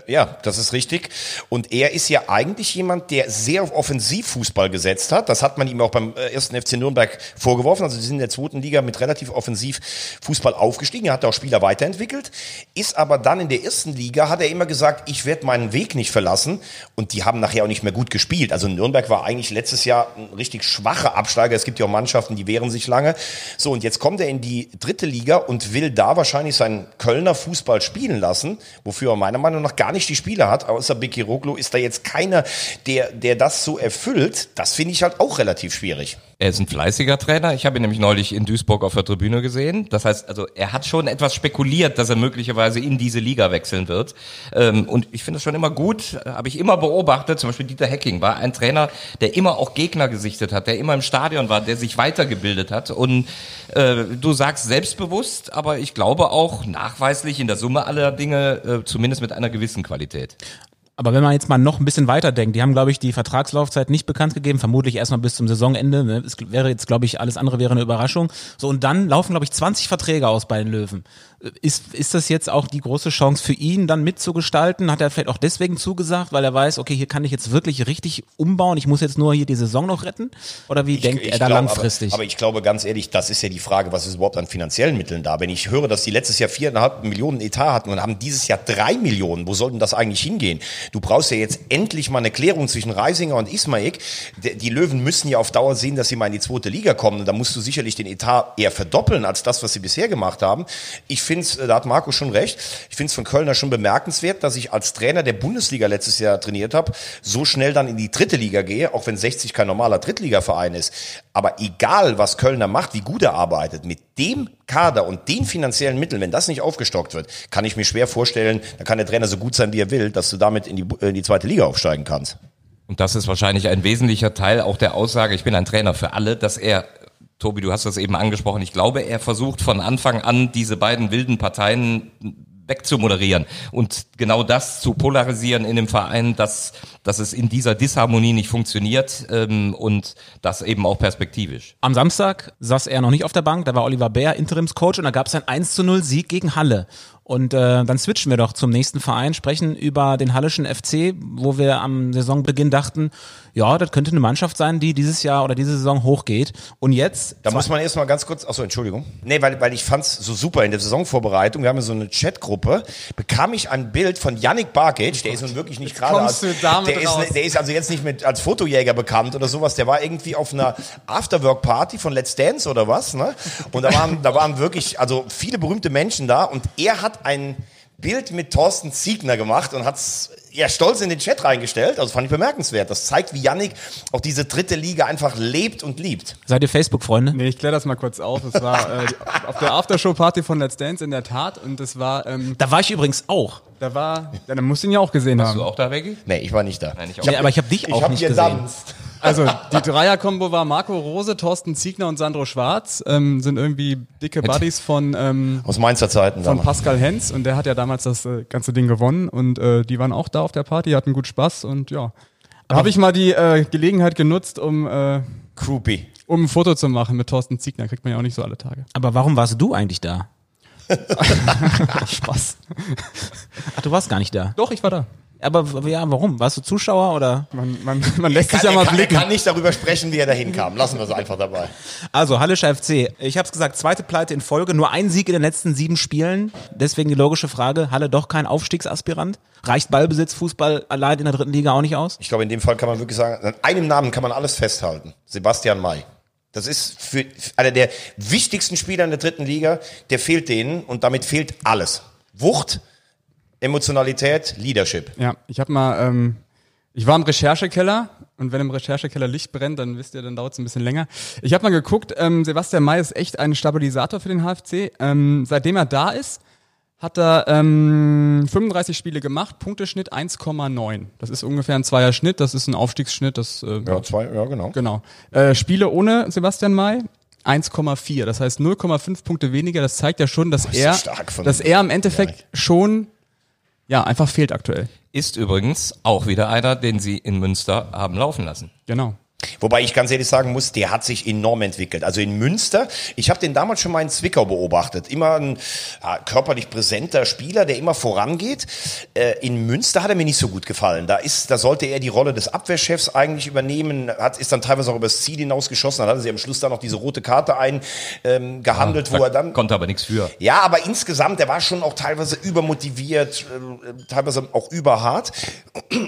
Ja, das ist richtig. Und er ist ja eigentlich jemand, der sehr auf Offensivfußball gesetzt hat. Das hat man ihm auch beim äh, ersten FC Nürnberg vorgeworfen. Also sie sind in der zweiten Liga mit relativ offensiv Fußball aufgestiegen. Er hat auch Spieler weiterentwickelt. Ist aber dann in der ersten Liga, hat er immer gesagt, ich werde meinen Weg nicht verlassen. Und die haben nachher auch nicht mehr gut gespielt. Also Nürnberg war eigentlich letztes Jahr ein richtig schwacher Absteiger. Es gibt ja auch Mannschaften, die wehren sich lange. So, und jetzt kommt er in die dritte Liga und will da wahrscheinlich seinen Kölner Fußball spielen lassen, wofür er meiner Meinung nach gar nicht die Spiele hat, außer Biki Roglu, ist da jetzt keiner, der, der das so erfüllt. Das finde ich halt auch relativ schwierig. Er ist ein fleißiger Trainer. Ich habe ihn nämlich neulich in Duisburg auf der Tribüne gesehen. Das heißt, also er hat schon etwas spekuliert, dass er möglicherweise in diese Liga wechseln wird. Ähm, und ich finde es schon immer gut, habe ich immer beobachtet. Zum Beispiel Dieter Hecking war ein Trainer, der immer auch Gegner gesichtet hat, der immer im Stadion war, der sich weitergebildet hat. Und äh, du sagst selbstbewusst, aber ich glaube auch nachweislich in der Summe aller Dinge, äh, zumindest mit einer gewissen Qualität. Aber wenn man jetzt mal noch ein bisschen weiter denkt, die haben, glaube ich, die Vertragslaufzeit nicht bekannt gegeben, vermutlich erstmal bis zum Saisonende. Ne? Es wäre jetzt, glaube ich, alles andere wäre eine Überraschung. So, und dann laufen, glaube ich, 20 Verträge aus bei den Löwen. Ist, ist das jetzt auch die große Chance für ihn, dann mitzugestalten? Hat er vielleicht auch deswegen zugesagt, weil er weiß, okay, hier kann ich jetzt wirklich richtig umbauen, ich muss jetzt nur hier die Saison noch retten? Oder wie Ich- denkt ich er da glaub, langfristig? Aber, aber ich glaube ganz ehrlich, das ist ja die Frage, was ist überhaupt an finanziellen Mitteln da? Wenn ich höre, dass die letztes Jahr viereinhalb Millionen Etat hatten und haben dieses Jahr drei Millionen, wo soll denn das eigentlich hingehen? Du brauchst ja jetzt endlich mal eine Klärung zwischen Reisinger und Ismaik. Die, Löwen müssen ja auf Dauer sehen, dass sie mal in die zweite Liga kommen. Da musst du sicherlich den Etat eher verdoppeln als das, was sie bisher gemacht haben. Ich finde es, da hat Marco schon recht, ich finde es von Kölner schon bemerkenswert, dass ich als Trainer der Bundesliga letztes Jahr trainiert habe, so schnell dann in die dritte Liga gehe, auch wenn 60 kein normaler Drittligaverein ist. Aber egal, was Kölner macht, wie gut er arbeitet, mit dem Kader und den finanziellen Mitteln, wenn das nicht aufgestockt wird, kann ich mir schwer vorstellen, da kann der Trainer so gut sein, wie er will, dass du damit in die, in die zweite Liga aufsteigen kannst. Und das ist wahrscheinlich ein wesentlicher Teil auch der Aussage, ich bin ein Trainer für alle, dass er, Tobi, du hast das eben angesprochen, ich glaube, er versucht von Anfang an diese beiden wilden Parteien wegzumoderieren und genau das zu polarisieren in dem Verein, dass, dass es in dieser Disharmonie nicht funktioniert ähm, und das eben auch perspektivisch. Am Samstag saß er noch nicht auf der Bank, da war Oliver Bär Interimscoach und da gab es ein 1 zu 0 Sieg gegen Halle. Und äh, dann switchen wir doch zum nächsten Verein, sprechen über den Hallischen FC, wo wir am Saisonbeginn dachten, ja, das könnte eine Mannschaft sein, die dieses Jahr oder diese Saison hochgeht. Und jetzt, Da muss man erstmal ganz kurz, achso, Entschuldigung. Nee, weil, weil ich fand's so super in der Saisonvorbereitung. Wir haben ja so eine Chatgruppe, bekam ich ein Bild von Yannick Barkic, der ist nun wirklich nicht gerade als, der raus. ist, der ist also jetzt nicht mit als Fotojäger bekannt oder sowas, der war irgendwie auf einer Afterwork-Party von Let's Dance oder was, ne? Und da waren, da waren wirklich, also viele berühmte Menschen da und er hat ein Bild mit Thorsten Ziegner gemacht und hat's ja stolz in den Chat reingestellt. Also fand ich bemerkenswert. Das zeigt, wie Yannick auch diese dritte Liga einfach lebt und liebt. seid ihr Facebook-Freunde? Nee, ich kläre das mal kurz auf. Es war äh, auf der Aftershow-Party von Let's Dance in der Tat und es war, ähm, Da war ich übrigens auch. da war, ja, dann musst du ihn ja auch gesehen Bist haben. du auch da, Veggie? Nee, ich war nicht da. Nein, ich auch. Ja, aber ich habe dich auch hab nicht gesehen. Also die Dreier-Kombo war Marco Rose, Thorsten Ziegner und Sandro Schwarz, ähm, sind irgendwie dicke Buddies von, ähm, Aus Mainzer Zeiten. von damals. Pascal Hens und der hat ja damals das äh, ganze Ding gewonnen und äh, die waren auch da auf der Party, hatten gut Spaß und ja. Da habe ich mal die äh, Gelegenheit genutzt, um, äh, Groupie. um ein Foto zu machen mit Thorsten Ziegner. Kriegt man ja auch nicht so alle Tage. Aber warum warst du eigentlich da? (laughs) Spaß. Ach, du warst gar nicht da. Doch, ich war da. Aber ja, warum? Warst du Zuschauer oder? Man, man, man lässt sich ja er, mal kann, er blicken. kann nicht darüber sprechen, wie er dahin kam. Lassen wir es einfach dabei. Also, Hallischer FC. Ich habe es gesagt, zweite Pleite in Folge, nur ein Sieg in den letzten sieben Spielen. Deswegen die logische Frage, Halle doch kein Aufstiegsaspirant? Reicht Ballbesitz, Fußball allein in der dritten Liga auch nicht aus? Ich glaube, in dem Fall kann man wirklich sagen, an einem Namen kann man alles festhalten. Sebastian May. Das ist für einer der wichtigsten Spieler in der dritten Liga. Der fehlt denen und damit fehlt alles. Wucht, Emotionalität, Leadership. Ja, ich habe mal, ähm, ich war im Recherchekeller und wenn im Recherchekeller Licht brennt, dann wisst ihr, dann dauert es ein bisschen länger. Ich habe mal geguckt, ähm, Sebastian May ist echt ein Stabilisator für den HFC. Ähm, seitdem er da ist, hat er ähm, 35 Spiele gemacht, Punkteschnitt 1,9. Das ist ungefähr ein Zweier Schnitt, das ist ein Aufstiegsschnitt, das äh, Ja, zwei, ja, genau. Genau. Äh, Spiele ohne Sebastian May 1,4. Das heißt 0,5 Punkte weniger. Das zeigt ja schon, dass so er, dass er im Endeffekt schon, ja, einfach fehlt aktuell. Ist übrigens auch wieder einer, den sie in Münster haben laufen lassen. Genau. Wobei ich ganz ehrlich sagen muss, der hat sich enorm entwickelt. Also in Münster, ich habe den damals schon mal in Zwickau beobachtet. Immer ein ja, körperlich präsenter Spieler, der immer vorangeht. Äh, in Münster hat er mir nicht so gut gefallen. Da ist, da sollte er die Rolle des Abwehrchefs eigentlich übernehmen. Hat ist dann teilweise auch übers Ziel hinausgeschossen. Dann hatte sie am Schluss dann noch diese rote Karte eingehandelt, ähm, gehandelt, wo er dann Konnte aber nichts für. ja, aber insgesamt, der war schon auch teilweise übermotiviert, äh, teilweise auch überhart.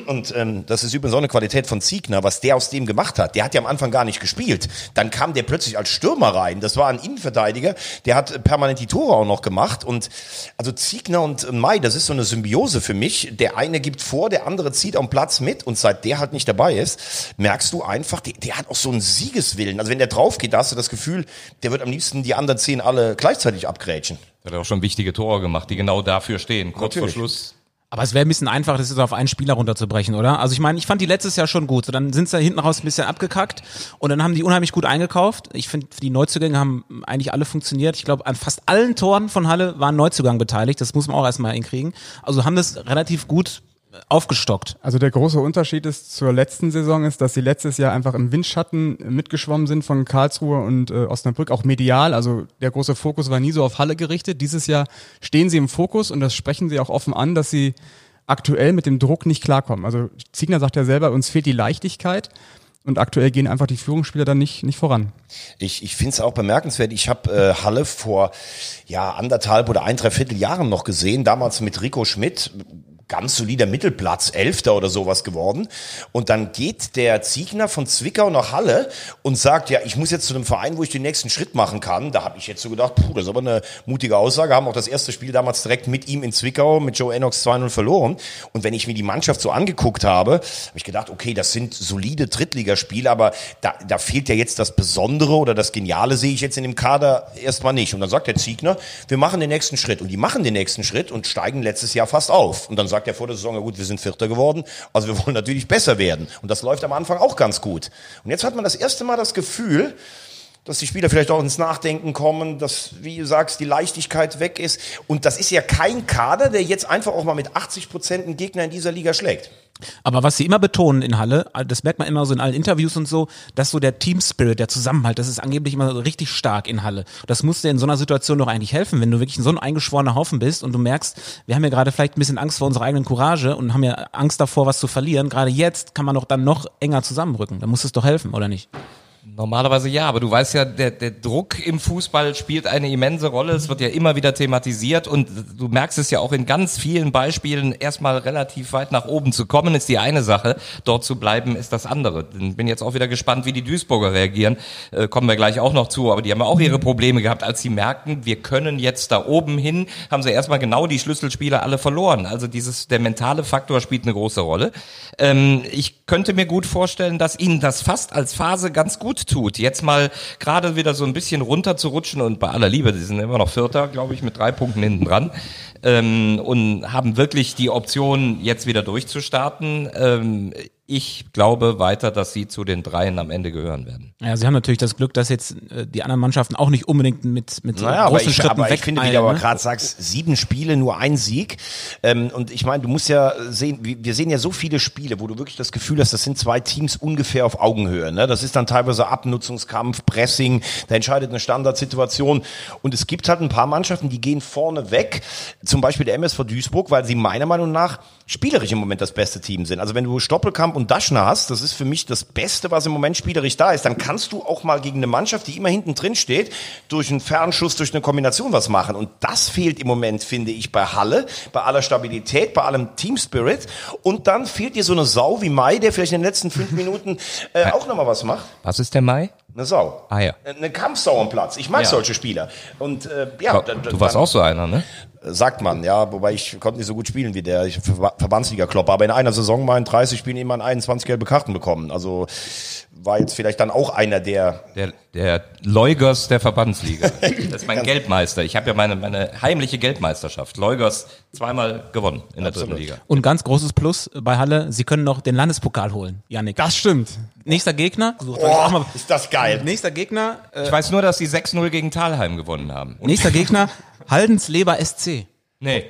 Und ähm, das ist übrigens so eine Qualität von Ziegner, was der aus dem gemacht hat. Der hat ja am Anfang gar nicht gespielt. Dann kam der plötzlich als Stürmer rein. Das war ein Innenverteidiger, der hat permanent die Tore auch noch gemacht. Und also Ziegner und Mai, das ist so eine Symbiose für mich. Der eine gibt vor, der andere zieht am Platz mit. Und seit der halt nicht dabei ist, merkst du einfach, der, der hat auch so einen Siegeswillen. Also wenn der drauf geht, da hast du das Gefühl, der wird am liebsten die anderen zehn alle gleichzeitig abgrätschen. Hat auch schon wichtige Tore gemacht, die genau dafür stehen. Kurz Natürlich. vor Schluss. Aber es wäre ein bisschen einfach, das jetzt auf einen Spieler runterzubrechen, oder? Also ich meine, ich fand die letztes Jahr schon gut. So, dann sind sie hinten raus ein bisschen abgekackt und dann haben die unheimlich gut eingekauft. Ich finde, die Neuzugänge haben eigentlich alle funktioniert. Ich glaube, an fast allen Toren von Halle waren Neuzugang beteiligt. Das muss man auch erstmal hinkriegen. Also haben das relativ gut aufgestockt. Also der große Unterschied ist zur letzten Saison ist, dass sie letztes Jahr einfach im Windschatten mitgeschwommen sind von Karlsruhe und äh, Osnabrück, auch medial. Also der große Fokus war nie so auf Halle gerichtet. Dieses Jahr stehen sie im Fokus und das sprechen sie auch offen an, dass sie aktuell mit dem Druck nicht klarkommen. Also Ziegner sagt ja selber, uns fehlt die Leichtigkeit und aktuell gehen einfach die Führungsspieler dann nicht, nicht voran. Ich, ich finde es auch bemerkenswert. Ich habe äh, Halle vor ja anderthalb oder ein, dreiviertel Jahren noch gesehen, damals mit Rico Schmidt. Ganz solider Mittelplatz, Elfter oder sowas geworden. Und dann geht der Ziegner von Zwickau nach Halle und sagt, ja, ich muss jetzt zu einem Verein, wo ich den nächsten Schritt machen kann. Da habe ich jetzt so gedacht, puh, das ist aber eine mutige Aussage. Haben auch das erste Spiel damals direkt mit ihm in Zwickau mit Joe Enox 2-0 verloren. Und wenn ich mir die Mannschaft so angeguckt habe, habe ich gedacht, okay, das sind solide Drittligaspiele, aber da, da fehlt ja jetzt das Besondere oder das Geniale sehe ich jetzt in dem Kader erstmal nicht. Und dann sagt der Ziegner, wir machen den nächsten Schritt. Und die machen den nächsten Schritt und steigen letztes Jahr fast auf. Und dann sagt er vor der Saison, ja gut, wir sind Vierter geworden, also wir wollen natürlich besser werden. Und das läuft am Anfang auch ganz gut. Und jetzt hat man das erste Mal das Gefühl, dass die Spieler vielleicht auch ins Nachdenken kommen, dass, wie du sagst, die Leichtigkeit weg ist. Und das ist ja kein Kader, der jetzt einfach auch mal mit 80 Prozent einen Gegner in dieser Liga schlägt. Aber was sie immer betonen in Halle, das merkt man immer so in allen Interviews und so, dass so der Team Spirit, der Zusammenhalt, das ist angeblich immer so richtig stark in Halle. Das muss dir in so einer Situation doch eigentlich helfen, wenn du wirklich so ein eingeschworener Haufen bist und du merkst, wir haben ja gerade vielleicht ein bisschen Angst vor unserer eigenen Courage und haben ja Angst davor, was zu verlieren. Gerade jetzt kann man doch dann noch enger zusammenrücken. Da muss es doch helfen, oder nicht? Normalerweise ja, aber du weißt ja, der, der Druck im Fußball spielt eine immense Rolle. Es wird ja immer wieder thematisiert und du merkst es ja auch in ganz vielen Beispielen, erstmal relativ weit nach oben zu kommen, ist die eine Sache. Dort zu bleiben ist das andere. Bin jetzt auch wieder gespannt, wie die Duisburger reagieren. Äh, kommen wir gleich auch noch zu, aber die haben ja auch ihre Probleme gehabt, als sie merken, wir können jetzt da oben hin, haben sie erstmal genau die Schlüsselspiele alle verloren. Also dieses, der mentale Faktor spielt eine große Rolle. Ähm, ich könnte mir gut vorstellen, dass ihnen das fast als Phase ganz gut tut. Jetzt mal gerade wieder so ein bisschen runter zu rutschen und bei aller Liebe, die sind immer noch Vierter, glaube ich, mit drei Punkten hinten dran. Ähm, und haben wirklich die Option, jetzt wieder durchzustarten. Ähm, ich glaube weiter, dass sie zu den Dreien am Ende gehören werden. Ja, sie haben natürlich das Glück, dass jetzt äh, die anderen Mannschaften auch nicht unbedingt mit, mit Naja, aber großen ich, Schritten aber ich finde, wie du aber ne? gerade sagst, sieben Spiele, nur ein Sieg. Ähm, und ich meine, du musst ja sehen, wir wir sehen ja so viele Spiele, wo du wirklich das Gefühl hast, das sind zwei Teams ungefähr auf Augenhöhe. Ne? Das ist dann teilweise Abnutzungskampf, Pressing, da entscheidet eine Standardsituation. Und es gibt halt ein paar Mannschaften, die gehen vorne weg. Zum Beispiel der MSV Duisburg, weil sie meiner Meinung nach spielerisch im Moment das beste Team sind. Also wenn du Stoppelkamp und Daschner hast, das ist für mich das Beste, was im Moment spielerisch da ist, dann kannst du auch mal gegen eine Mannschaft, die immer hinten drin steht, durch einen Fernschuss, durch eine Kombination was machen. Und das fehlt im Moment, finde ich, bei Halle, bei aller Stabilität, bei allem Team Spirit. Und dann fehlt dir so eine Sau wie Mai, der vielleicht in den letzten fünf Minuten äh, auch nochmal was macht. Was ist der Mai? Eine Sau. Ah, ja. Eine Kampfsau am Platz. Ich mag Ja. solche Spieler. Und äh, ja, Du warst auch so einer, ne? Sagt man, ja, wobei ich konnte nicht so gut spielen wie der Ver Verbandsliga-Klopper. Aber in einer Saison mal in 30 Spielen immer 21 gelbe Karten bekommen. Also war jetzt vielleicht dann auch einer der. Der, der Leugers der Verbandsliga. (laughs) Das ist mein Geldmeister. Ich habe ja meine, meine heimliche Geldmeisterschaft. Leugers zweimal gewonnen in der dritten Liga. Und ganz großes Plus bei Halle, sie können noch den Landespokal holen, Janik. Das stimmt. Nächster Gegner, mal, Oh, ist das geil. nächster Gegner, äh, Ich weiß nur, dass sie 6-0 gegen Thalheim gewonnen haben. Und nächster Gegner, (laughs) Haldensleber SC. nee.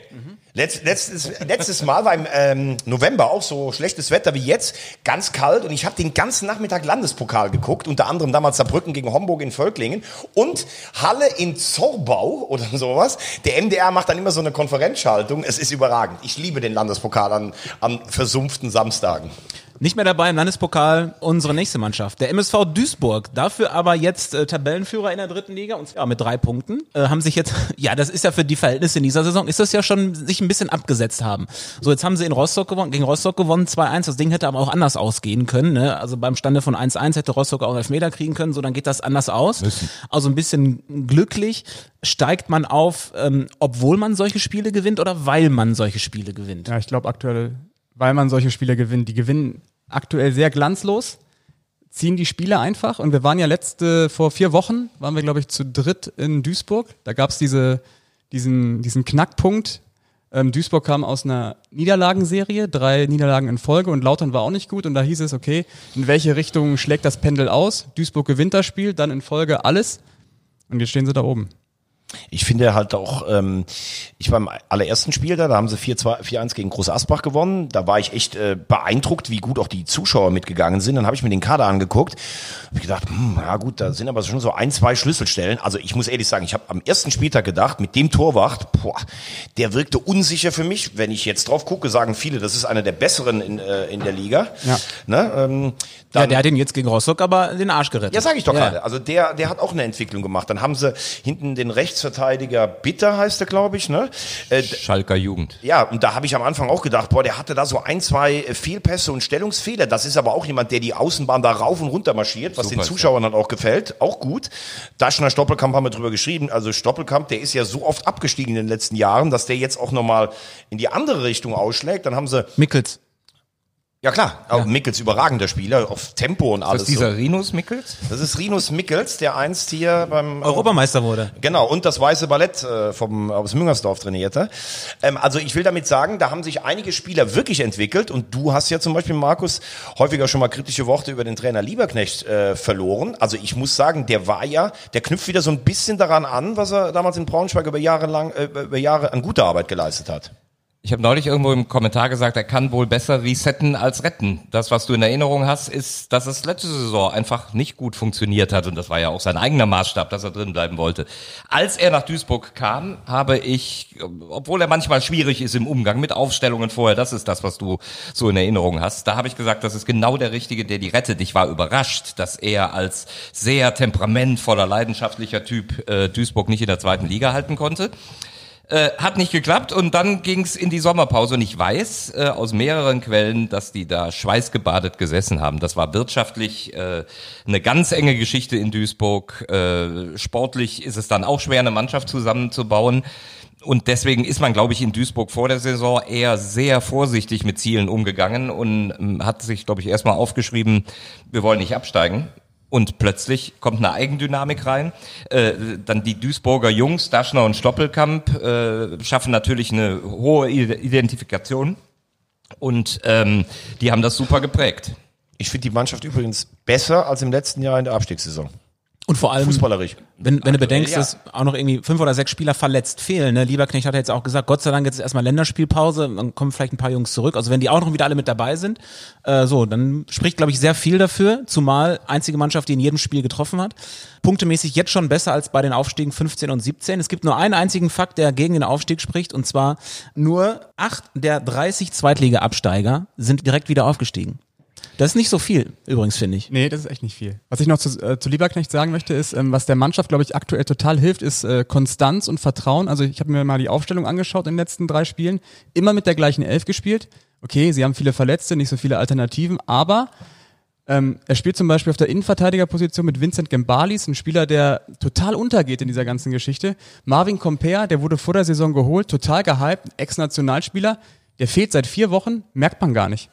Letzt, letztes, letztes Mal war im ähm, November auch so schlechtes Wetter wie jetzt, ganz kalt und ich habe den ganzen Nachmittag Landespokal geguckt, unter anderem damals Saarbrücken gegen Homburg in Völklingen und Halle in Zorbau oder (laughs) sowas. Der MDR macht dann immer so eine Konferenzschaltung. Es ist überragend. Ich liebe den Landespokal an, an versumpften Samstagen. Nicht mehr dabei im Landespokal unsere nächste Mannschaft, der MSV Duisburg. Dafür aber jetzt äh, Tabellenführer in der dritten Liga und ja, mit drei Punkten. Äh, haben sich jetzt, (laughs) ja, das ist ja für die Verhältnisse in dieser Saison, ist das ja schon sich ein bisschen abgesetzt haben. So, jetzt haben sie in Rostock gewonnen, gegen Rostock gewonnen, 2-1. Das Ding hätte aber auch anders ausgehen können. Ne? Also beim Stande von 1-1 hätte Rostock auch Elfmeter kriegen können, so dann geht das anders aus. Also ein bisschen glücklich steigt man auf, ähm, obwohl man solche Spiele gewinnt oder weil man solche Spiele gewinnt. Ja, ich glaube aktuell, weil man solche Spiele gewinnt, die gewinnen aktuell sehr glanzlos, ziehen die Spiele einfach. Und wir waren ja letzte, vor vier Wochen, waren wir, glaube ich, zu dritt in Duisburg. Da gab es diese, diesen, diesen Knackpunkt. Ähm, Duisburg kam aus einer Niederlagenserie, drei Niederlagen in Folge und Lautern war auch nicht gut. Und da hieß es, okay, in welche Richtung schlägt das Pendel aus? Duisburg gewinnt das Spiel, dann in Folge alles. Und jetzt stehen sie da oben. Ich finde halt auch, ähm, ich war im allerersten Spiel da, da haben sie 4-2 4-1 gegen Groß Asbach gewonnen. Da war ich echt äh, beeindruckt, wie gut auch die Zuschauer mitgegangen sind. Dann habe ich mir den Kader angeguckt. Ich gedacht, hm, ja gut, da sind aber schon so ein, zwei Schlüsselstellen. Also ich muss ehrlich sagen, ich habe am ersten Spieltag gedacht, mit dem Torwart, boah, der wirkte unsicher für mich. Wenn ich jetzt drauf gucke, sagen viele, das ist einer der besseren in, äh, in der Liga. Ja. Ne, ähm, Ja, dann, der hat ihn jetzt gegen Rostock aber den Arsch gerettet. ja, sage ich doch Ja. gerade. Also der, der hat auch eine Entwicklung gemacht. Dann haben sie hinten den Rechtsverteidiger Bitter heißt er, glaube ich, ne? Äh, Schalker Jugend. ja, und da habe ich am Anfang auch gedacht, boah, der hatte da so ein, zwei Fehlpässe und Stellungsfehler. Das ist aber auch jemand, der die Außenbahn da rauf und runter marschiert, was Super den Zuschauern dann auch gefällt. Auch gut. Daschner Stoppelkamp haben wir drüber geschrieben. Also Stoppelkamp, der ist ja so oft abgestiegen in den letzten Jahren, dass der jetzt auch nochmal in die andere Richtung ausschlägt. Dann haben sie, Mickels. Ja klar, auch Mickels überragender Spieler, auf Tempo und Ist alles. das dieser so. Rinus Mickels? Das ist Rinus Mickels, der einst hier beim Europameister wurde. Genau, und das Weiße Ballett äh, vom, aus Müngersdorf trainierte. Ähm, also ich will damit sagen, da haben sich einige Spieler wirklich entwickelt und du hast ja zum Beispiel, Markus, häufiger schon mal kritische Worte über den Trainer Lieberknecht äh, verloren. Also ich muss sagen, der war ja, der knüpft wieder so ein bisschen daran an, was er damals in Braunschweig über Jahre lang, äh, über Jahre an gute Arbeit geleistet hat. Ich habe neulich irgendwo im Kommentar gesagt, er kann wohl besser resetten als retten. Das, was du in Erinnerung hast, ist, dass es letzte Saison einfach nicht gut funktioniert hat. Und das war ja auch sein eigener Maßstab, dass er drin bleiben wollte. Als er nach Duisburg kam, habe ich, obwohl er manchmal schwierig ist im Umgang mit Aufstellungen vorher, das ist das, was du so in Erinnerung hast, da habe ich gesagt, das ist genau der Richtige, der die rettet. Ich war überrascht, dass er als sehr temperamentvoller, leidenschaftlicher Typ äh, Duisburg nicht in der zweiten Liga halten konnte. Äh, hat nicht geklappt und dann ging's in die Sommerpause und ich weiß äh, aus mehreren Quellen, dass die da schweißgebadet gesessen haben. Das war wirtschaftlich äh, eine ganz enge Geschichte in Duisburg. Äh, sportlich ist es dann auch schwer, eine Mannschaft zusammenzubauen. Und deswegen ist man, glaube ich, in Duisburg vor der Saison eher sehr vorsichtig mit Zielen umgegangen und ähm, hat sich, glaube ich, erstmal aufgeschrieben, wir wollen nicht absteigen. Und plötzlich kommt eine Eigendynamik rein. Äh, dann die Duisburger Jungs, Daschner und Stoppelkamp, äh, schaffen natürlich eine hohe Ide- Identifikation. Und ähm, die haben das super geprägt. Ich finde die Mannschaft übrigens besser als im letzten Jahr in der Abstiegssaison. Und vor allem, Fußballerisch. wenn, wenn du bedenkst, ja. dass auch noch irgendwie fünf oder sechs Spieler verletzt fehlen. Ne? Lieberknecht hat jetzt auch gesagt, Gott sei Dank jetzt erstmal Länderspielpause, dann kommen vielleicht ein paar Jungs zurück. Also wenn die auch noch wieder alle mit dabei sind, äh, so, dann spricht, glaube ich, sehr viel dafür. Zumal einzige Mannschaft, die in jedem Spiel getroffen hat. Punktemäßig jetzt schon besser als bei den Aufstiegen 15 und 17. Es gibt nur einen einzigen Fakt, der gegen den Aufstieg spricht, und zwar nur acht der 30 Zweitliga-Absteiger sind direkt wieder aufgestiegen. Das ist nicht so viel, übrigens, finde ich. Nee, das ist echt nicht viel. Was ich noch zu, äh, zu Lieberknecht sagen möchte, ist, ähm, was der Mannschaft, glaube ich, aktuell total hilft, ist äh, Konstanz und Vertrauen. Also ich habe mir mal die Aufstellung angeschaut in den letzten drei Spielen. Immer mit der gleichen Elf gespielt. Okay, sie haben viele Verletzte, nicht so viele Alternativen, aber ähm, er spielt zum Beispiel auf der Innenverteidigerposition mit Vincent Gembalis, ein Spieler, der total untergeht in dieser ganzen Geschichte. Marvin Comper, der wurde vor der Saison geholt, total gehypt, Ex-Nationalspieler. Der fehlt seit vier Wochen, merkt man gar nicht.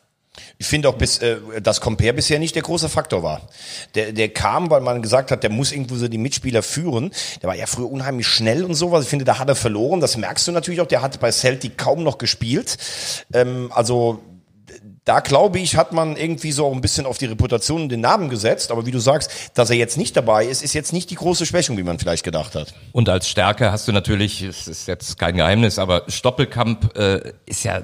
Ich finde auch, bis, äh, dass Compare bisher nicht der große Faktor war. Der, der kam, weil man gesagt hat, der muss irgendwo so die Mitspieler führen. Der war ja früher unheimlich schnell und sowas. Ich finde, da hat er verloren. Das merkst du natürlich auch. Der hat bei Celtic kaum noch gespielt. Ähm, also da glaube ich, hat man irgendwie so ein bisschen auf die Reputation und den Namen gesetzt. Aber wie du sagst, dass er jetzt nicht dabei ist, ist jetzt nicht die große Schwächung, wie man vielleicht gedacht hat. Und als Stärke hast du natürlich, es ist jetzt kein Geheimnis, aber Stoppelkamp äh, ist ja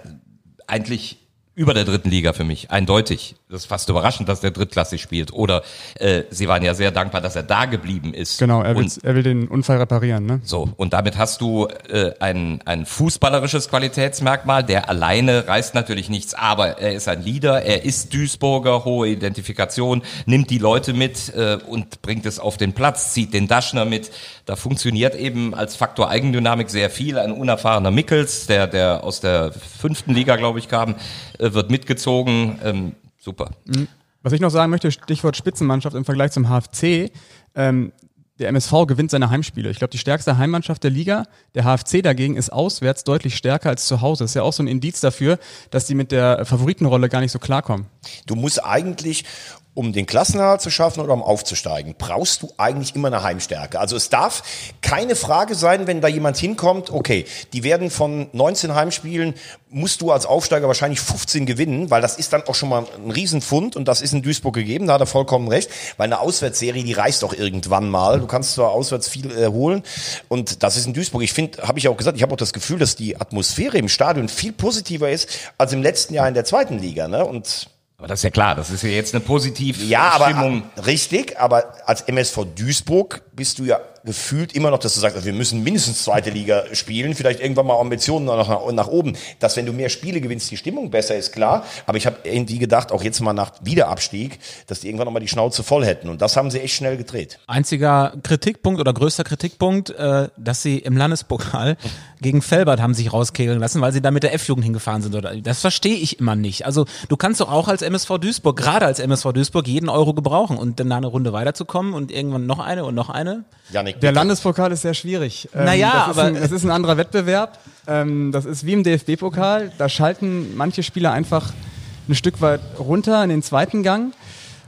eigentlich über der dritten Liga für mich, eindeutig. Das ist fast überraschend, dass der drittklassig spielt. Oder äh, sie waren ja sehr dankbar, dass er da geblieben ist. Genau, er will, er will den Unfall reparieren. Ne? so, und damit hast du äh, ein, ein fußballerisches Qualitätsmerkmal. Der alleine reißt natürlich nichts, aber er ist ein Leader, er ist Duisburger, hohe Identifikation, nimmt die Leute mit äh, und bringt es auf den Platz, zieht den Daschner mit. Da funktioniert eben als Faktor Eigendynamik sehr viel. Ein unerfahrener Mickels, der, der aus der fünften Liga, glaube ich, kam, wird mitgezogen. Ähm, super. Was ich noch sagen möchte, Stichwort Spitzenmannschaft im Vergleich zum HFC. Ähm, der MSV gewinnt seine Heimspiele. Ich glaube, die stärkste Heimmannschaft der Liga. Der HFC dagegen ist auswärts deutlich stärker als zu Hause. Ist ja auch so ein Indiz dafür, dass die mit der Favoritenrolle gar nicht so klarkommen. Du musst eigentlich, um den Klassenerhalt zu schaffen oder um aufzusteigen, brauchst du eigentlich immer eine Heimstärke. Also es darf keine Frage sein, wenn da jemand hinkommt, okay, die werden von 19 Heimspielen, musst du als Aufsteiger wahrscheinlich 15 gewinnen, weil das ist dann auch schon mal ein Riesenfund und das ist in Duisburg gegeben, da hat er vollkommen recht, weil eine Auswärtsserie, die reißt auch irgendwann mal. Du kannst zwar auswärts viel äh, holen und das ist in Duisburg. Ich finde, habe ich auch gesagt, ich habe auch das Gefühl, dass die Atmosphäre im Stadion viel positiver ist als im letzten Jahr in der zweiten Liga. Ne? Und Aber das ist ja klar, das ist ja jetzt eine positive ja, aber Stimmung. richtig, aber als MSV Duisburg bist du ja gefühlt immer noch, dass du sagst, also wir müssen mindestens zweite Liga spielen, vielleicht irgendwann mal Ambitionen nach, nach, oben. Dass wenn du mehr Spiele gewinnst, die Stimmung besser ist, klar. Aber ich habe irgendwie gedacht, auch jetzt mal nach Wiederabstieg, dass die irgendwann noch mal die Schnauze voll hätten. Und das haben sie echt schnell gedreht. Einziger Kritikpunkt oder größter Kritikpunkt, äh, dass sie im Landespokal (laughs) gegen Felbert haben sich rauskegeln lassen, weil sie da mit der F-Jugend hingefahren sind. Das verstehe ich immer nicht. Also du kannst doch auch als MSV Duisburg, gerade als MSV Duisburg, jeden Euro gebrauchen und dann da eine Runde weiterzukommen und irgendwann noch eine und noch eine. Janik, Der bitte. Landespokal ist sehr schwierig. Ähm, Naja, das ist aber- Ein, das ist ein anderer Wettbewerb. Ähm, das ist wie im DFB-Pokal. Da schalten manche Spieler einfach ein Stück weit runter in den zweiten Gang.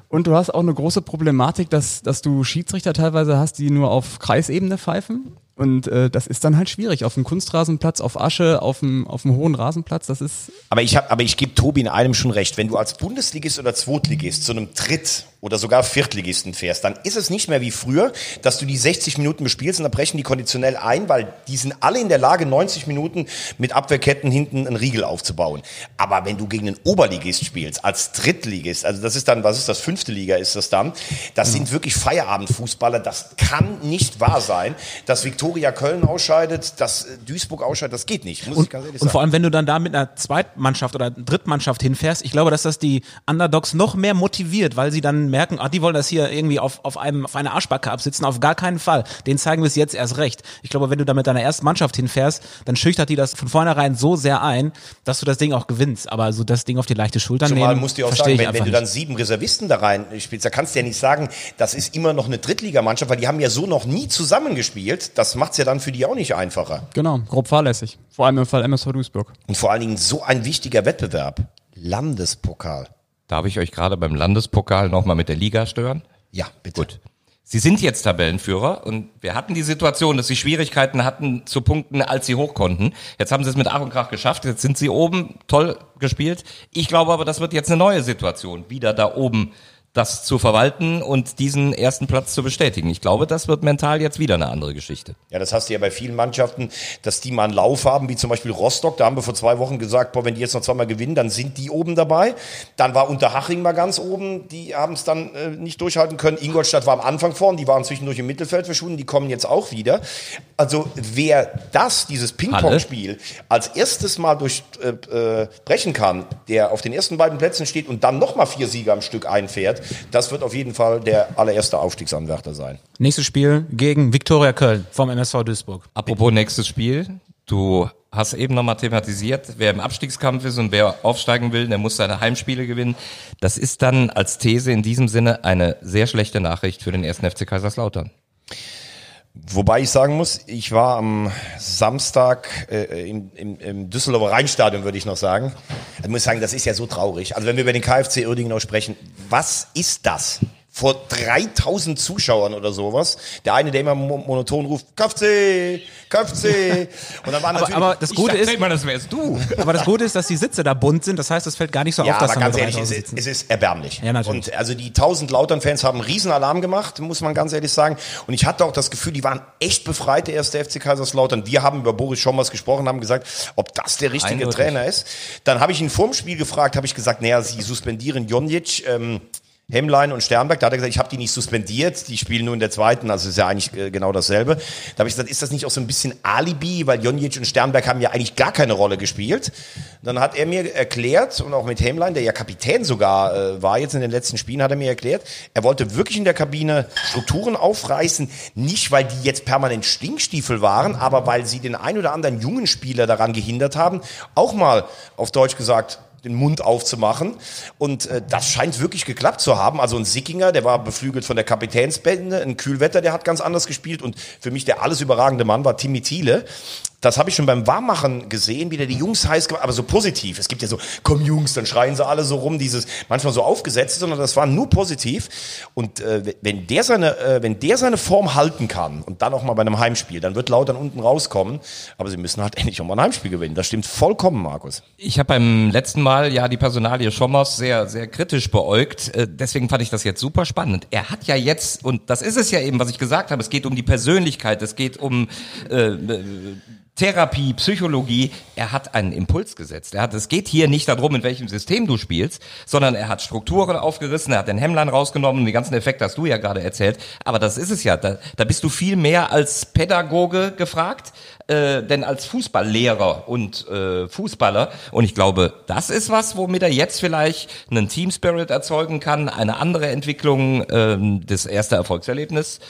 Und du hast auch eine große Problematik, dass, dass du Schiedsrichter teilweise hast, die nur auf Kreisebene pfeifen. Und äh, das ist dann halt schwierig. Auf dem Kunstrasenplatz, auf Asche, auf dem, auf dem hohen Rasenplatz, das ist Aber ich aber ich gebe Tobi in einem schon recht. Wenn du als Bundesligist oder Zweitligist zu einem Dritt- oder sogar Viertligisten fährst, dann ist es nicht mehr wie früher, dass du die 60 Minuten bespielst und dann brechen die konditionell ein, weil die sind alle in der Lage, 90 Minuten mit Abwehrketten hinten einen Riegel aufzubauen. Aber wenn du gegen einen Oberligist spielst, als Drittligist, also das ist dann, was ist das, fünfte Liga ist das dann, das sind wirklich Feierabendfußballer, das kann nicht wahr sein, dass Viktoria Köln ausscheidet, dass äh, Duisburg ausscheidet, das geht nicht, muss ich Und, ganz ehrlich und sagen. vor allem, wenn du dann da mit einer Zweitmannschaft oder Drittmannschaft hinfährst, ich glaube, dass das die Underdogs noch mehr motiviert, weil sie dann merken, ah, die wollen das hier irgendwie auf, auf, einem, auf einer Arschbacke absitzen, auf gar keinen Fall. Den zeigen wir es jetzt erst recht. Ich glaube, wenn du da mit deiner ersten Mannschaft hinfährst, dann schüchtert die das von vornherein so sehr ein, dass du das Ding auch gewinnst. Aber so das Ding auf die leichte Schulter Zumal nehmen, musst du ja auch sagen, ich wenn, wenn du dann nicht. sieben Reservisten da rein spielst, da kannst du ja nicht sagen, das ist immer noch eine Drittligamannschaft, weil die haben ja so noch nie zusammengespielt. Das macht's ja dann für die auch nicht einfacher. genau grob fahrlässig. Vor allem im Fall MSV Duisburg. Und vor allen Dingen so ein wichtiger Wettbewerb. Landespokal. Darf ich euch gerade beim Landespokal nochmal mit der Liga stören? Ja, bitte. Gut. Sie sind jetzt Tabellenführer und wir hatten die Situation, dass sie Schwierigkeiten hatten zu punkten, als sie hoch konnten. Jetzt haben sie es mit Ach und Krach geschafft. Jetzt sind sie oben, toll gespielt. Ich glaube aber, das wird jetzt eine neue Situation, wieder da oben das zu verwalten und diesen ersten Platz zu bestätigen. Ich glaube, das wird mental jetzt wieder eine andere Geschichte. Ja, das hast du ja bei vielen Mannschaften, dass die mal einen Lauf haben, wie zum Beispiel Rostock. Da haben wir vor zwei Wochen gesagt, boah, wenn die jetzt noch zweimal gewinnen, dann sind die oben dabei. Dann war Unterhaching mal ganz oben, die haben es dann äh, nicht durchhalten können. Ingolstadt war am Anfang vorn, die waren zwischendurch im Mittelfeld verschwunden, die kommen jetzt auch wieder. Also wer das, dieses Ping-Pong-Spiel, als erstes mal durchbrechen äh, kann, der auf den ersten beiden Plätzen steht und dann nochmal vier Sieger am Stück einfährt, das wird auf jeden Fall der allererste Aufstiegsanwärter sein. Nächstes Spiel gegen Viktoria Köln vom MSV Duisburg. Apropos nächstes Spiel, du hast eben nochmal thematisiert, wer im Abstiegskampf ist und wer aufsteigen will, der muss seine Heimspiele gewinnen. Das ist dann als These in diesem Sinne eine sehr schlechte Nachricht für den ersten FC Kaiserslautern. Wobei ich sagen muss, ich war am Samstag äh, im, im, im Düsseldorfer Rheinstadion, würde ich noch sagen. Ich muss sagen, das ist ja so traurig. Also wenn wir über den KfC Uerdingen sprechen, was ist das? Vor 3000 Zuschauern oder sowas. Der eine, der immer monoton ruft, KFC, KFC. Und dann war natürlich, aber, aber das Gute ist, immer, das wärst du. Aber das Gute ist, dass die Sitze da bunt sind. Das heißt, es fällt gar nicht so ja, auf, dass aber ganz ehrlich, es ist, es ist erbärmlich. Ja, natürlich. Und also die 1000 Lautern-Fans haben einen riesen Alarm gemacht, muss man ganz ehrlich sagen. Und ich hatte auch das Gefühl, die waren echt befreit, der erste FC Kaiserslautern. Wir haben über Boris Schommers gesprochen, haben gesagt, ob das der richtige Eindeutig. Trainer ist. Dann habe ich ihn vorm Spiel gefragt, habe ich gesagt, naja, sie suspendieren Jonjic, ähm, Hemlein und Sternberg, da hat er gesagt, ich habe die nicht suspendiert, die spielen nur in der zweiten, also ist ja eigentlich äh, genau dasselbe. Da habe ich gesagt, ist das nicht auch so ein bisschen Alibi, weil Jonjic und Sternberg haben ja eigentlich gar keine Rolle gespielt. Dann hat er mir erklärt, und auch mit Hemlein, der ja Kapitän sogar äh, war jetzt in den letzten Spielen, hat er mir erklärt, er wollte wirklich in der Kabine Strukturen aufreißen, nicht weil die jetzt permanent Stinkstiefel waren, aber weil sie den ein oder anderen jungen Spieler daran gehindert haben, auch mal auf Deutsch gesagt, den Mund aufzumachen. Und äh, das scheint wirklich geklappt zu haben. Also ein Sickinger, der war beflügelt von der Kapitänsbände, ein Kühlwetter, der hat ganz anders gespielt. Und für mich der alles überragende Mann war Timmy Thiele. Das habe ich schon beim Warmmachen gesehen, wie der die Jungs heiß gemacht, aber so positiv. Es gibt ja so, komm Jungs, dann schreien sie alle so rum, dieses manchmal so aufgesetzt, sondern das war nur positiv. Und äh, wenn der seine, äh, wenn der seine Form halten kann und dann auch mal bei einem Heimspiel, dann wird Lautern unten rauskommen. Aber sie müssen halt (laughs) endlich auch mal ein Heimspiel gewinnen. Das stimmt vollkommen, Markus. Ich habe beim letzten Mal ja die Personalie Schommers sehr, sehr kritisch beäugt. Äh, deswegen fand ich das jetzt super spannend. Er hat ja jetzt, und das ist es ja eben, was ich gesagt habe, es geht um die Persönlichkeit, es geht um äh, Therapie, Psychologie, er hat einen Impuls gesetzt. Er hat, es geht hier nicht darum, in welchem System du spielst, sondern er hat Strukturen aufgerissen, er hat den Hemmlein rausgenommen, die ganzen Effekte hast du ja gerade erzählt. Aber das ist es ja, da, da bist du viel mehr als Pädagoge gefragt, äh, denn als Fußballlehrer und äh, Fußballer. Und ich glaube, das ist was, womit er jetzt vielleicht einen Team Spirit erzeugen kann, eine andere Entwicklung, äh, das erste Erfolgserlebnis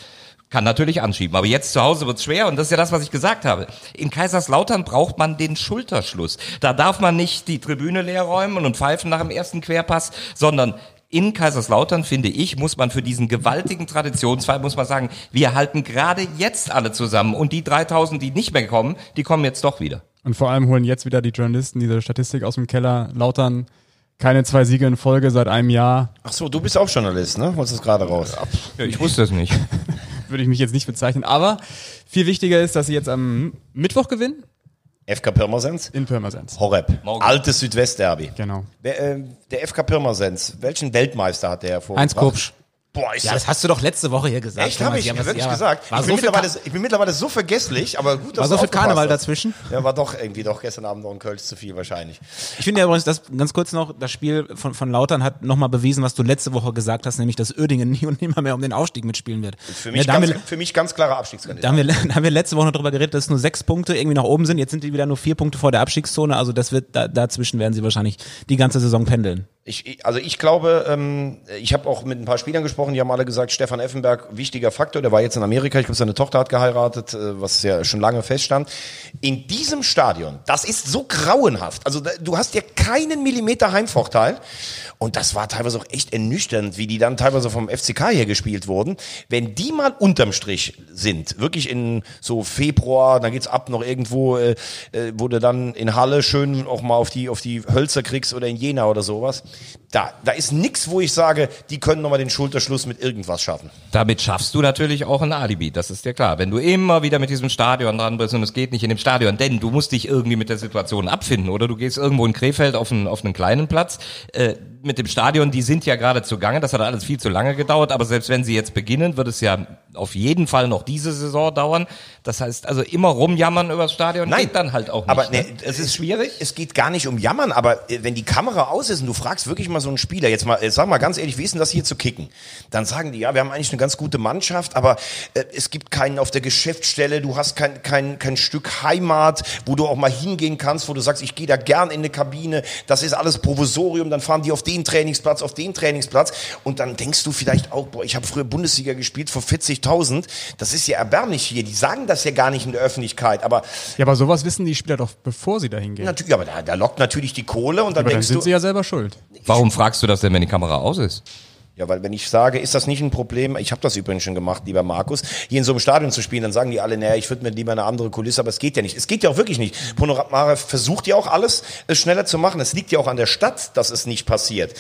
kann natürlich anschieben, aber jetzt zu Hause wird's schwer und das ist ja das, was ich gesagt habe. In Kaiserslautern braucht man den Schulterschluss. Da darf man nicht die Tribüne leer räumen und pfeifen nach dem ersten Querpass, sondern in Kaiserslautern, finde ich, muss man für diesen gewaltigen Traditionsfall, muss man sagen, wir halten gerade jetzt alle zusammen und die 3000, die nicht mehr kommen, die kommen jetzt doch wieder. Und vor allem holen jetzt wieder die Journalisten diese Statistik aus dem Keller. Lautern keine zwei Siege in Folge seit einem Jahr. Ach so, du bist auch Journalist, ne? Holst es gerade raus. Ja, ich wusste es nicht. (laughs) Würde ich mich jetzt nicht bezeichnen. Aber viel wichtiger ist, dass sie jetzt am Mittwoch gewinnen. FK Pirmasens? In Pirmasens. Horeb. Morgen. Altes Südwestderby. Genau. Wer, äh, der FK Pirmasens, welchen Weltmeister hat der hervorgebracht? Heinz Kopsch. Boah, ist ja, das hast du doch letzte Woche hier gesagt. Echt, habe ich ja, wirklich ja, gesagt. Ich bin, so mittlerweile, ich bin, mittlerweile, so vergesslich, aber gut, dass War so viel Karneval hast. dazwischen? Ja, war doch irgendwie doch gestern Abend noch ein Kölsch zu viel wahrscheinlich. Ich finde ja übrigens, das ganz kurz noch, das Spiel von, von Lautern hat nochmal bewiesen, was du letzte Woche gesagt hast, nämlich, dass Oerdingen (laughs) nie und nimmer mehr um den Aufstieg mitspielen wird. Für mich, ja, ganz, wir, für mich ganz klarer Abstiegskandidat. Da haben, wir, (laughs) da haben wir letzte Woche noch drüber geredet, dass nur sechs Punkte irgendwie nach oben sind. Jetzt sind die wieder nur vier Punkte vor der Abstiegszone. Also das wird, da, dazwischen werden sie wahrscheinlich die ganze Saison pendeln. Ich, also ich glaube, ähm, ich habe auch mit ein paar Spielern gesprochen, die haben alle gesagt, Stefan Effenberg, wichtiger Faktor, der war jetzt in Amerika, ich glaube, seine Tochter hat geheiratet, äh, was ja schon lange feststand. In diesem Stadion, das ist so grauenhaft, also du hast ja keinen Millimeter Heimvorteil und das war teilweise auch echt ernüchternd, wie die dann teilweise vom FCK hier gespielt wurden. Wenn die mal unterm Strich sind, wirklich in so Februar, dann geht's ab noch irgendwo, äh, äh wo du dann in Halle schön auch mal auf die, auf die Hölzer kriegst oder in Jena oder sowas, Da, da ist nix, wo ich sage, die können nochmal den Schulterschluss mit irgendwas schaffen. Damit schaffst du natürlich auch ein Alibi, das ist dir klar. Wenn du immer wieder mit diesem Stadion dran bist und es geht nicht in dem Stadion, denn du musst dich irgendwie mit der Situation abfinden oder du gehst irgendwo in Krefeld auf einen, auf einen kleinen Platz. Äh, mit dem Stadion, die sind ja gerade zugange, das hat alles viel zu lange gedauert, aber selbst wenn sie jetzt beginnen, wird es ja auf jeden Fall noch diese Saison dauern. Das heißt, also immer rumjammern über das Stadion Nein, geht dann halt auch nicht. Aber ne? ne, es ist schwierig. Es geht gar nicht um Jammern, aber äh, wenn die Kamera aus ist und du fragst wirklich mal so einen Spieler, jetzt mal, äh, sag mal ganz ehrlich, wie ist denn das hier zu kicken? Dann sagen die, ja, wir haben eigentlich eine ganz gute Mannschaft, aber äh, es gibt keinen auf der Geschäftsstelle, du hast kein, kein, kein Stück Heimat, wo du auch mal hingehen kannst, wo du sagst, ich gehe da gern in eine Kabine, das ist alles Provisorium, dann fahren die auf den Trainingsplatz, auf den Trainingsplatz und dann denkst du vielleicht auch, boah, ich habe früher Bundesliga gespielt vor 40.000, das ist ja erbärmlich hier, die sagen das ja gar nicht in der Öffentlichkeit, aber Ja, aber sowas wissen die Spieler doch, bevor sie dahin gehen. natürlich, aber da, da lockt natürlich die Kohle und dann Aber dann denkst sind du, sie ja selber schuld. Warum fragst du das denn, wenn die Kamera aus ist? Ja, weil wenn ich sage, ist das nicht ein Problem, ich habe das übrigens schon gemacht, lieber Markus, hier in so einem Stadion zu spielen, dann sagen die alle, naja, ich würde mir lieber eine andere Kulisse, aber es geht ja nicht. Es geht ja auch wirklich nicht. Ponomarev versucht ja auch alles, es schneller zu machen. Es liegt ja auch an der Stadt, dass es nicht passiert.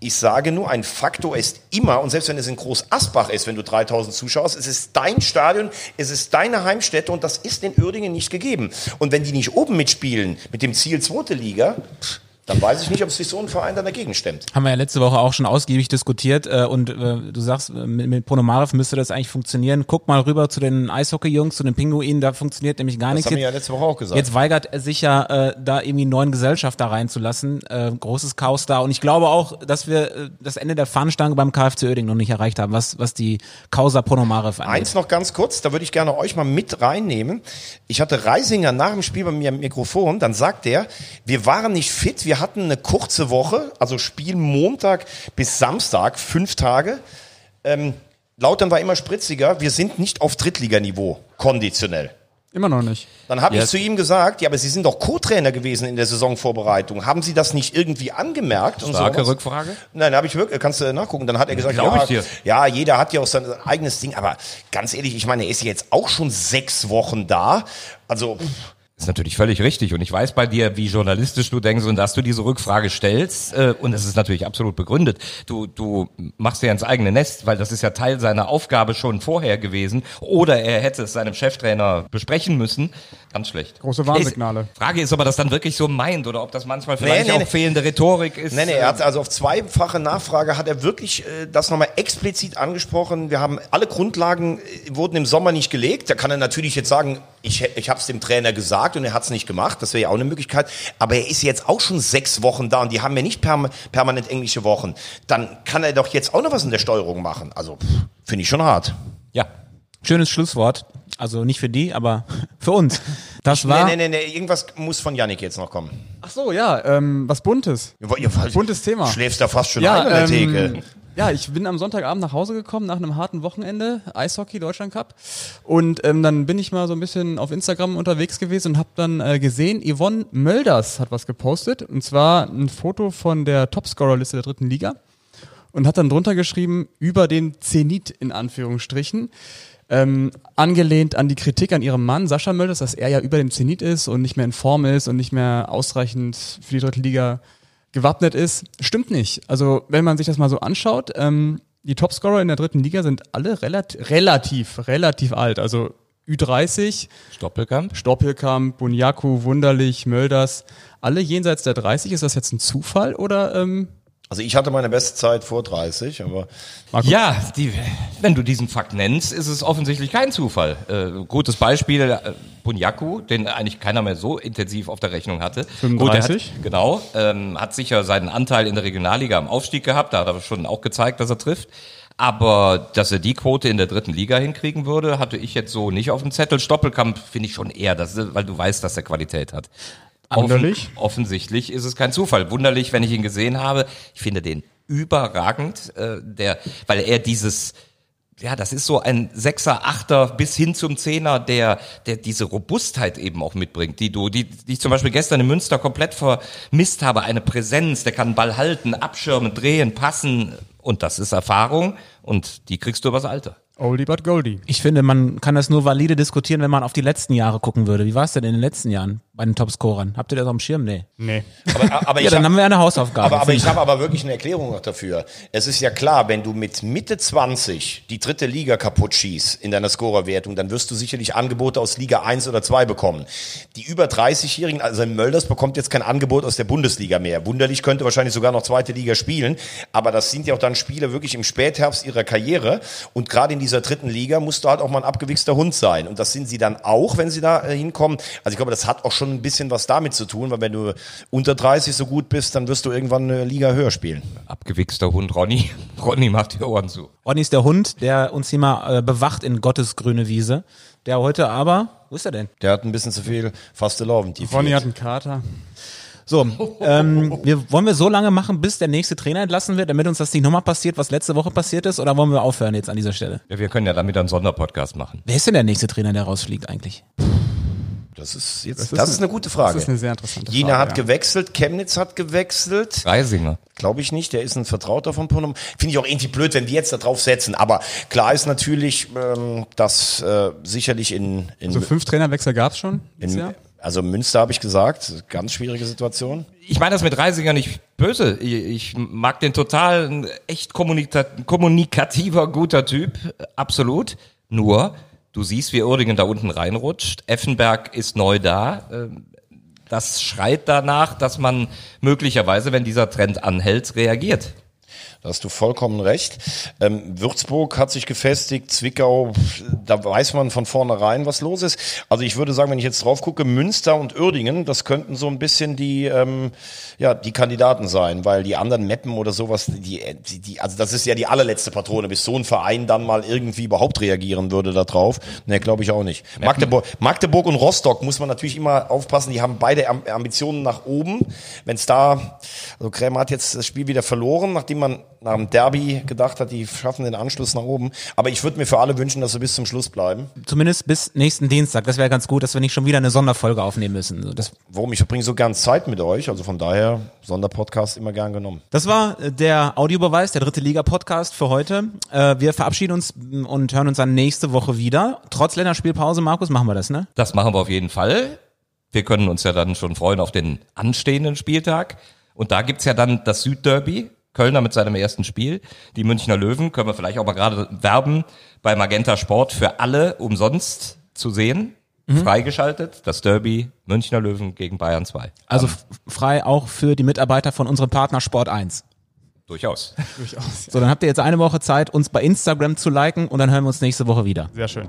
Ich sage nur, ein Faktor ist immer, und selbst wenn es in Groß Asbach ist, wenn du 3000 zuschaust, es ist dein Stadion, es ist deine Heimstätte und das ist in Uerdingen nicht gegeben. Und wenn die nicht oben mitspielen, mit dem Ziel zweite Liga, pff, dann weiß ich nicht, ob sich so ein Verein dann dagegen stemmt. Haben wir ja letzte Woche auch schon ausgiebig diskutiert äh, und äh, du sagst, äh, mit, mit Ponomarev müsste das eigentlich funktionieren. Guck mal rüber zu den Eishockey-Jungs, zu den Pinguinen, da funktioniert nämlich gar Das nichts. haben wir ja letzte Woche auch gesagt. jetzt weigert er sich ja, äh, da irgendwie einen neuen Gesellschafter reinzulassen. Äh, großes Chaos da und ich glaube auch, dass wir äh, das Ende der Fahnenstange beim KFC Oerding noch nicht erreicht haben, was, was die Causa Ponomarev angeht. Eins noch ganz kurz, da würde ich gerne euch mal mit reinnehmen. Ich hatte Reisinger nach dem Spiel bei mir am Mikrofon, dann sagt er, wir waren nicht fit, wir hatten eine kurze Woche, also Spiel Montag bis Samstag, fünf Tage. Ähm, Lautern war immer spritziger, wir sind nicht auf Drittliganiveau, konditionell. Immer noch nicht. Dann habe ich zu ihm gesagt, ja, aber Sie sind doch Co-Trainer gewesen in der Saisonvorbereitung. Haben Sie das nicht irgendwie angemerkt? Starke? Rückfrage. Nein, habe ich wirklich, kannst du nachgucken. Dann hat er gesagt, Glaub ja, ich dir. ja, jeder hat ja auch sein eigenes Ding, aber ganz ehrlich, ich meine, er ist jetzt auch schon sechs Wochen da. Also, ist natürlich völlig richtig. Und ich weiß bei dir, wie journalistisch du denkst und dass du diese Rückfrage stellst. Äh, und es ist natürlich absolut begründet. Du, du machst dir ins eigene Nest, weil das ist ja Teil seiner Aufgabe schon vorher gewesen. Oder er hätte es seinem Cheftrainer besprechen müssen. Ganz schlecht. Große Warnsignale. Ist- Frage ist, ob er das dann wirklich so meint oder ob das manchmal vielleicht nee, auch nee. fehlende Rhetorik ist. nee, nee, er hat also auf zweifache Nachfrage hat er wirklich äh, das nochmal explizit angesprochen. Wir haben alle Grundlagen äh, wurden im Sommer nicht gelegt. Da kann er natürlich jetzt sagen, ich, ich habe es dem Trainer gesagt und er hat es nicht gemacht. Das wäre ja auch eine Möglichkeit. Aber er ist jetzt auch schon sechs Wochen da und die haben ja nicht perma permanent englische Wochen. Dann kann er doch jetzt auch noch was in der Steuerung machen. Also pff, finde ich schon hart. Ja. Schönes Schlusswort. Also nicht für die, aber (laughs) für uns. Das war. Nee, nee, nee, nee, irgendwas muss von Yannick jetzt noch kommen. Ach so, ja, ähm, was Buntes. Ihr, ihr, Buntes Thema. Schläfst da fast schon ein an der Theke. Ja, ich bin am Sonntagabend nach Hause gekommen nach einem harten Wochenende, Eishockey, Deutschland Cup. Und ähm, dann bin ich mal so ein bisschen auf Instagram unterwegs gewesen und habe dann äh, gesehen, Yvonne Mölders hat was gepostet. Und zwar ein Foto von der Topscorer-Liste der dritten Liga. Und hat dann drunter geschrieben, über den Zenit in Anführungsstrichen. Ähm, angelehnt an die Kritik an ihrem Mann, Sascha Mölders, dass er ja über dem Zenit ist und nicht mehr in Form ist und nicht mehr ausreichend für die dritte Liga gewappnet ist. Stimmt nicht. Also wenn man sich das mal so anschaut, ähm, die Topscorer in der dritten Liga sind alle relativ, relativ, relativ alt. Also Ü30, Stoppelkamp. Stoppelkamp, Bunyaku, Wunderlich, Mölders, alle jenseits der 30. Ist das jetzt ein Zufall oder ähm, Also ich hatte meine beste Zeit vor 30, aber Ja, die, wenn du diesen Fakt nennst, ist es offensichtlich kein Zufall. Äh, gutes Beispiel, äh, Bunyaku, den eigentlich keiner mehr so intensiv auf der Rechnung hatte. 35? Gut, hat, genau, ähm, hat sicher seinen Anteil in der Regionalliga am Aufstieg gehabt, da hat er schon auch gezeigt, dass er trifft. Aber dass er die Quote in der dritten Liga hinkriegen würde, hatte ich jetzt so nicht auf dem Zettel. Stoppelkamp finde ich schon eher, das, ist- weil du weißt, dass er Qualität hat. Wunderlich? Offen, offensichtlich ist es kein Zufall. Wunderlich, wenn ich ihn gesehen habe. Ich finde den überragend, äh, der, weil er dieses, ja, das ist so ein Sechser, Achter bis hin zum Zehner, der, der diese Robustheit eben auch mitbringt, die du, die, die ich zum Beispiel gestern in Münster komplett vermisst habe. Eine Präsenz, der kann Ball halten, abschirmen, drehen, passen. Und das ist Erfahrung und die kriegst du übers Alter. Oldie but Goldie. Ich finde, man kann das nur valide diskutieren, wenn man auf die letzten Jahre gucken würde. Wie war es denn in den letzten Jahren bei den Topscorern? Habt ihr das auf dem Schirm? Nee. Nee. Aber, aber Ja, ich dann hab- haben wir eine Hausaufgabe. Aber, aber ich habe aber wirklich eine Erklärung noch dafür. Es ist ja klar, wenn du mit Mitte 20 die dritte Liga kaputt schießt in deiner Scorerwertung, dann wirst du sicherlich Angebote aus Liga 1 oder 2 bekommen. Die über 30-Jährigen, also Mölders bekommt jetzt kein Angebot aus der Bundesliga mehr. Wunderlich könnte wahrscheinlich sogar noch zweite Liga spielen, aber das sind ja auch dann Spieler wirklich im Spätherbst ihrer Karriere und gerade in dieser dritten Liga musst du halt auch mal ein abgewichster Hund sein und das sind sie dann auch, wenn sie da äh, hinkommen. Also ich glaube, das hat auch schon ein bisschen was damit zu tun, weil wenn du unter 30 so gut bist, dann wirst du irgendwann eine Liga höher spielen. Abgewichster Hund Ronny. (laughs) Ronny macht die Ohren zu. Ronny ist der Hund, der uns hier mal äh, bewacht in Gottes grüne Wiese. Der heute aber, wo ist er denn? Der hat ein bisschen zu viel faste Laufen. Die Ronny hat einen Kater. So, ähm, wir, wollen wir so lange machen, bis der nächste Trainer entlassen wird, damit uns das nicht nochmal passiert, was letzte Woche passiert ist, oder wollen wir aufhören jetzt an dieser Stelle? Ja, wir können ja damit einen Sonderpodcast machen. Wer ist denn der nächste Trainer, der rausfliegt eigentlich? Das ist jetzt, das ist ist, eine- eine gute Frage. Das ist eine sehr interessante Jena Frage. hat ja. gewechselt, Chemnitz hat gewechselt. Reisinger. Glaube ich nicht, der ist ein Vertrauter von Ponum. Finde ich auch irgendwie blöd, wenn die jetzt da drauf setzen. Aber klar ist natürlich, ähm, dass äh, sicherlich in, in, So fünf Trainerwechsel gab's schon dieses in Jahr? Also Münster habe ich gesagt, ganz schwierige Situation. Ich meine das mit Reisinger nicht böse. Ich, mag den total, ein echt kommunika kommunikativer, guter Typ. Absolut. Nur, du siehst, wie Uerdingen da unten reinrutscht. Effenberg ist neu da. Ähm, Das schreit danach, dass man möglicherweise, wenn dieser Trend anhält, reagiert. Da hast du vollkommen recht. Ähm, Würzburg hat sich gefestigt, Zwickau, da weiß man von vornherein, was los ist. Also ich würde sagen, wenn ich jetzt drauf gucke, Münster und Uerdingen, das könnten so ein bisschen die, ähm, ja, die Kandidaten sein, weil die anderen Meppen oder sowas, die, die, die, also das ist ja die allerletzte Patrone, bis so ein Verein dann mal irgendwie überhaupt reagieren würde da drauf. Ne, glaube ich auch nicht. Magdeburg, Magdeburg und Rostock muss man natürlich immer aufpassen, die haben beide Am- Ambitionen nach oben. Wenn es da, also Krämer hat jetzt das Spiel wieder verloren, nachdem man nach dem Derby gedacht hat, die schaffen den Anschluss nach oben. Aber ich würde mir für alle wünschen, dass sie bis zum Schluss bleiben. Zumindest bis nächsten Dienstag. Das wäre ganz gut, dass wir nicht schon wieder eine Sonderfolge aufnehmen müssen. Das, Warum? Ich verbringe so gern Zeit mit euch. Also von daher, Sonderpodcast immer gern genommen. das war äh, der Audiobeweis, der dritte Liga-Podcast für heute. Äh, wir verabschieden uns m, und hören uns dann nächste Woche wieder. Trotz Länderspielpause, Markus, machen wir das, ne? Das machen wir auf jeden Fall. Wir können uns ja dann schon freuen auf den anstehenden Spieltag. Und da gibt's ja dann das Südderby. Kölner mit seinem ersten Spiel. Die Münchner Löwen können wir vielleicht auch mal gerade werben bei Magenta Sport für alle umsonst zu sehen. Freigeschaltet. Das Derby Münchner Löwen gegen Bayern 2. Also frei auch für die Mitarbeiter von unserem Partner Sport 1. Durchaus. Durchaus. So, dann habt ihr jetzt eine Woche Zeit, uns bei Instagram zu liken und dann hören wir uns nächste Woche wieder. Sehr schön.